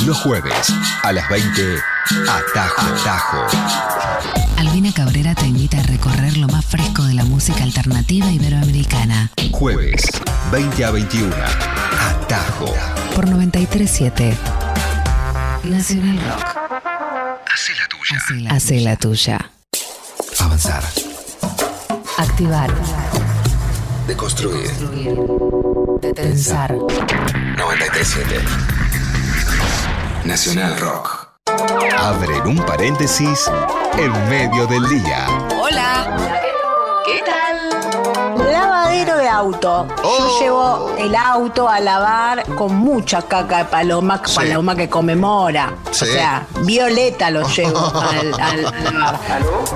Speaker 3: Los jueves a las 20, Atajo. Atajo.
Speaker 6: Albina Cabrera te invita a recorrer lo más fresco de la música alternativa iberoamericana.
Speaker 3: Jueves, 20 a 21, Atajo.
Speaker 6: Por 937. Nacional Rock.
Speaker 3: Hacé la tuya.
Speaker 6: Hace la tuya.
Speaker 3: Avanzar.
Speaker 6: Activar.
Speaker 3: Deconstruir.
Speaker 6: Pensar.
Speaker 3: 937. Nacional Rock. Abren un paréntesis en medio del día.
Speaker 24: Hola. ¿Qué tal? Lavadero de auto. Yo llevo el auto a lavar con mucha caca de paloma, paloma que conmemora.
Speaker 3: Sí.
Speaker 24: O sea, violeta lo llevo al, al- a lavar.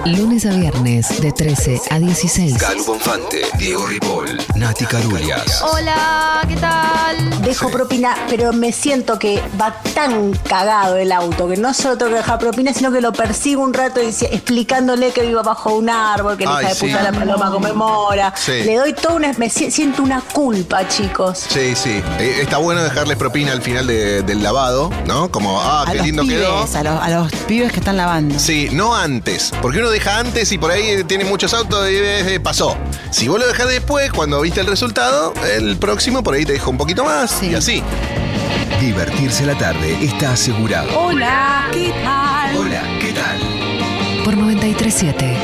Speaker 6: Lunes a viernes de 13 a 16.
Speaker 3: Calu Bonfante, Diego Ripoll, Nati Carulias.
Speaker 24: Hola, ¿qué tal? Dejo propina, pero me siento que va tan cagado el auto que no solo tengo que dejar propina, sino que lo persigo un rato dici- explicándole que vivo bajo un árbol, que la
Speaker 25: Ay,
Speaker 24: hija de
Speaker 25: sí.
Speaker 24: puta la paloma conmemora.
Speaker 25: Sí.
Speaker 24: Le doy toda una. Me si- siento una culpa, chicos.
Speaker 25: Sí, sí. Eh, está bueno dejarles propina al final de- del lavado, ¿no? Como, ah,
Speaker 26: A
Speaker 25: qué
Speaker 26: los
Speaker 25: lindo
Speaker 26: pibes,
Speaker 25: quedó.
Speaker 26: A los, a los pibes que están lavando.
Speaker 25: Sí, no antes. Porque uno deja antes y por ahí tiene muchos autos y eh, pasó. Si vos lo dejás después, cuando viste el resultado, el próximo por ahí te deja un poquito más y así.
Speaker 3: Divertirse la tarde está asegurado.
Speaker 24: Hola, ¿qué tal?
Speaker 3: Hola, ¿qué tal?
Speaker 6: Por 937.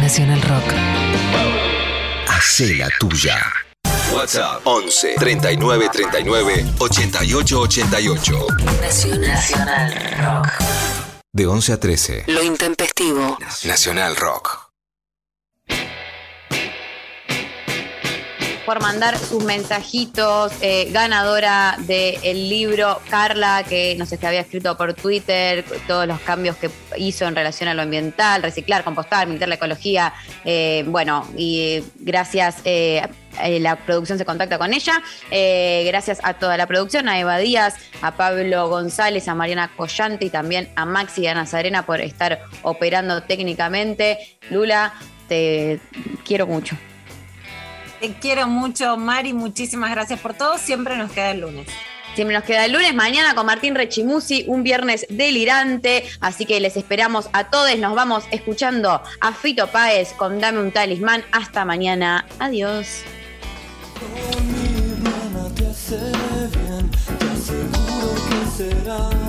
Speaker 6: Nacional Rock.
Speaker 3: Hacé la tuya. WhatsApp 11 39 39 88 88.
Speaker 6: Nacional Rock.
Speaker 3: De 11 a 13.
Speaker 6: Lo intempestivo.
Speaker 3: Nacional Rock.
Speaker 2: Por mandar sus mensajitos. eh, ganadora del libro Carla, que nos había escrito por Twitter, todos los cambios que hizo en relación a lo ambiental, reciclar, compostar, militar la ecología. eh, bueno, y gracias. eh, la producción se contacta con ella. Eh, gracias a toda la producción, a Eva Díaz, a Pablo González, a Mariana Collante y también a Maxi y a Ana Sadrena por estar operando técnicamente. Lula, te quiero mucho.
Speaker 5: Te quiero mucho, Mari. Muchísimas gracias por todo. Siempre nos queda el lunes.
Speaker 2: Siempre nos queda el lunes, mañana con Martín Rechimusi, un viernes delirante. Así que les esperamos a todos. Nos vamos escuchando a Fito Páez con Dame un talismán. Hasta mañana. Adiós.
Speaker 4: te hace bien, te aseguro que será.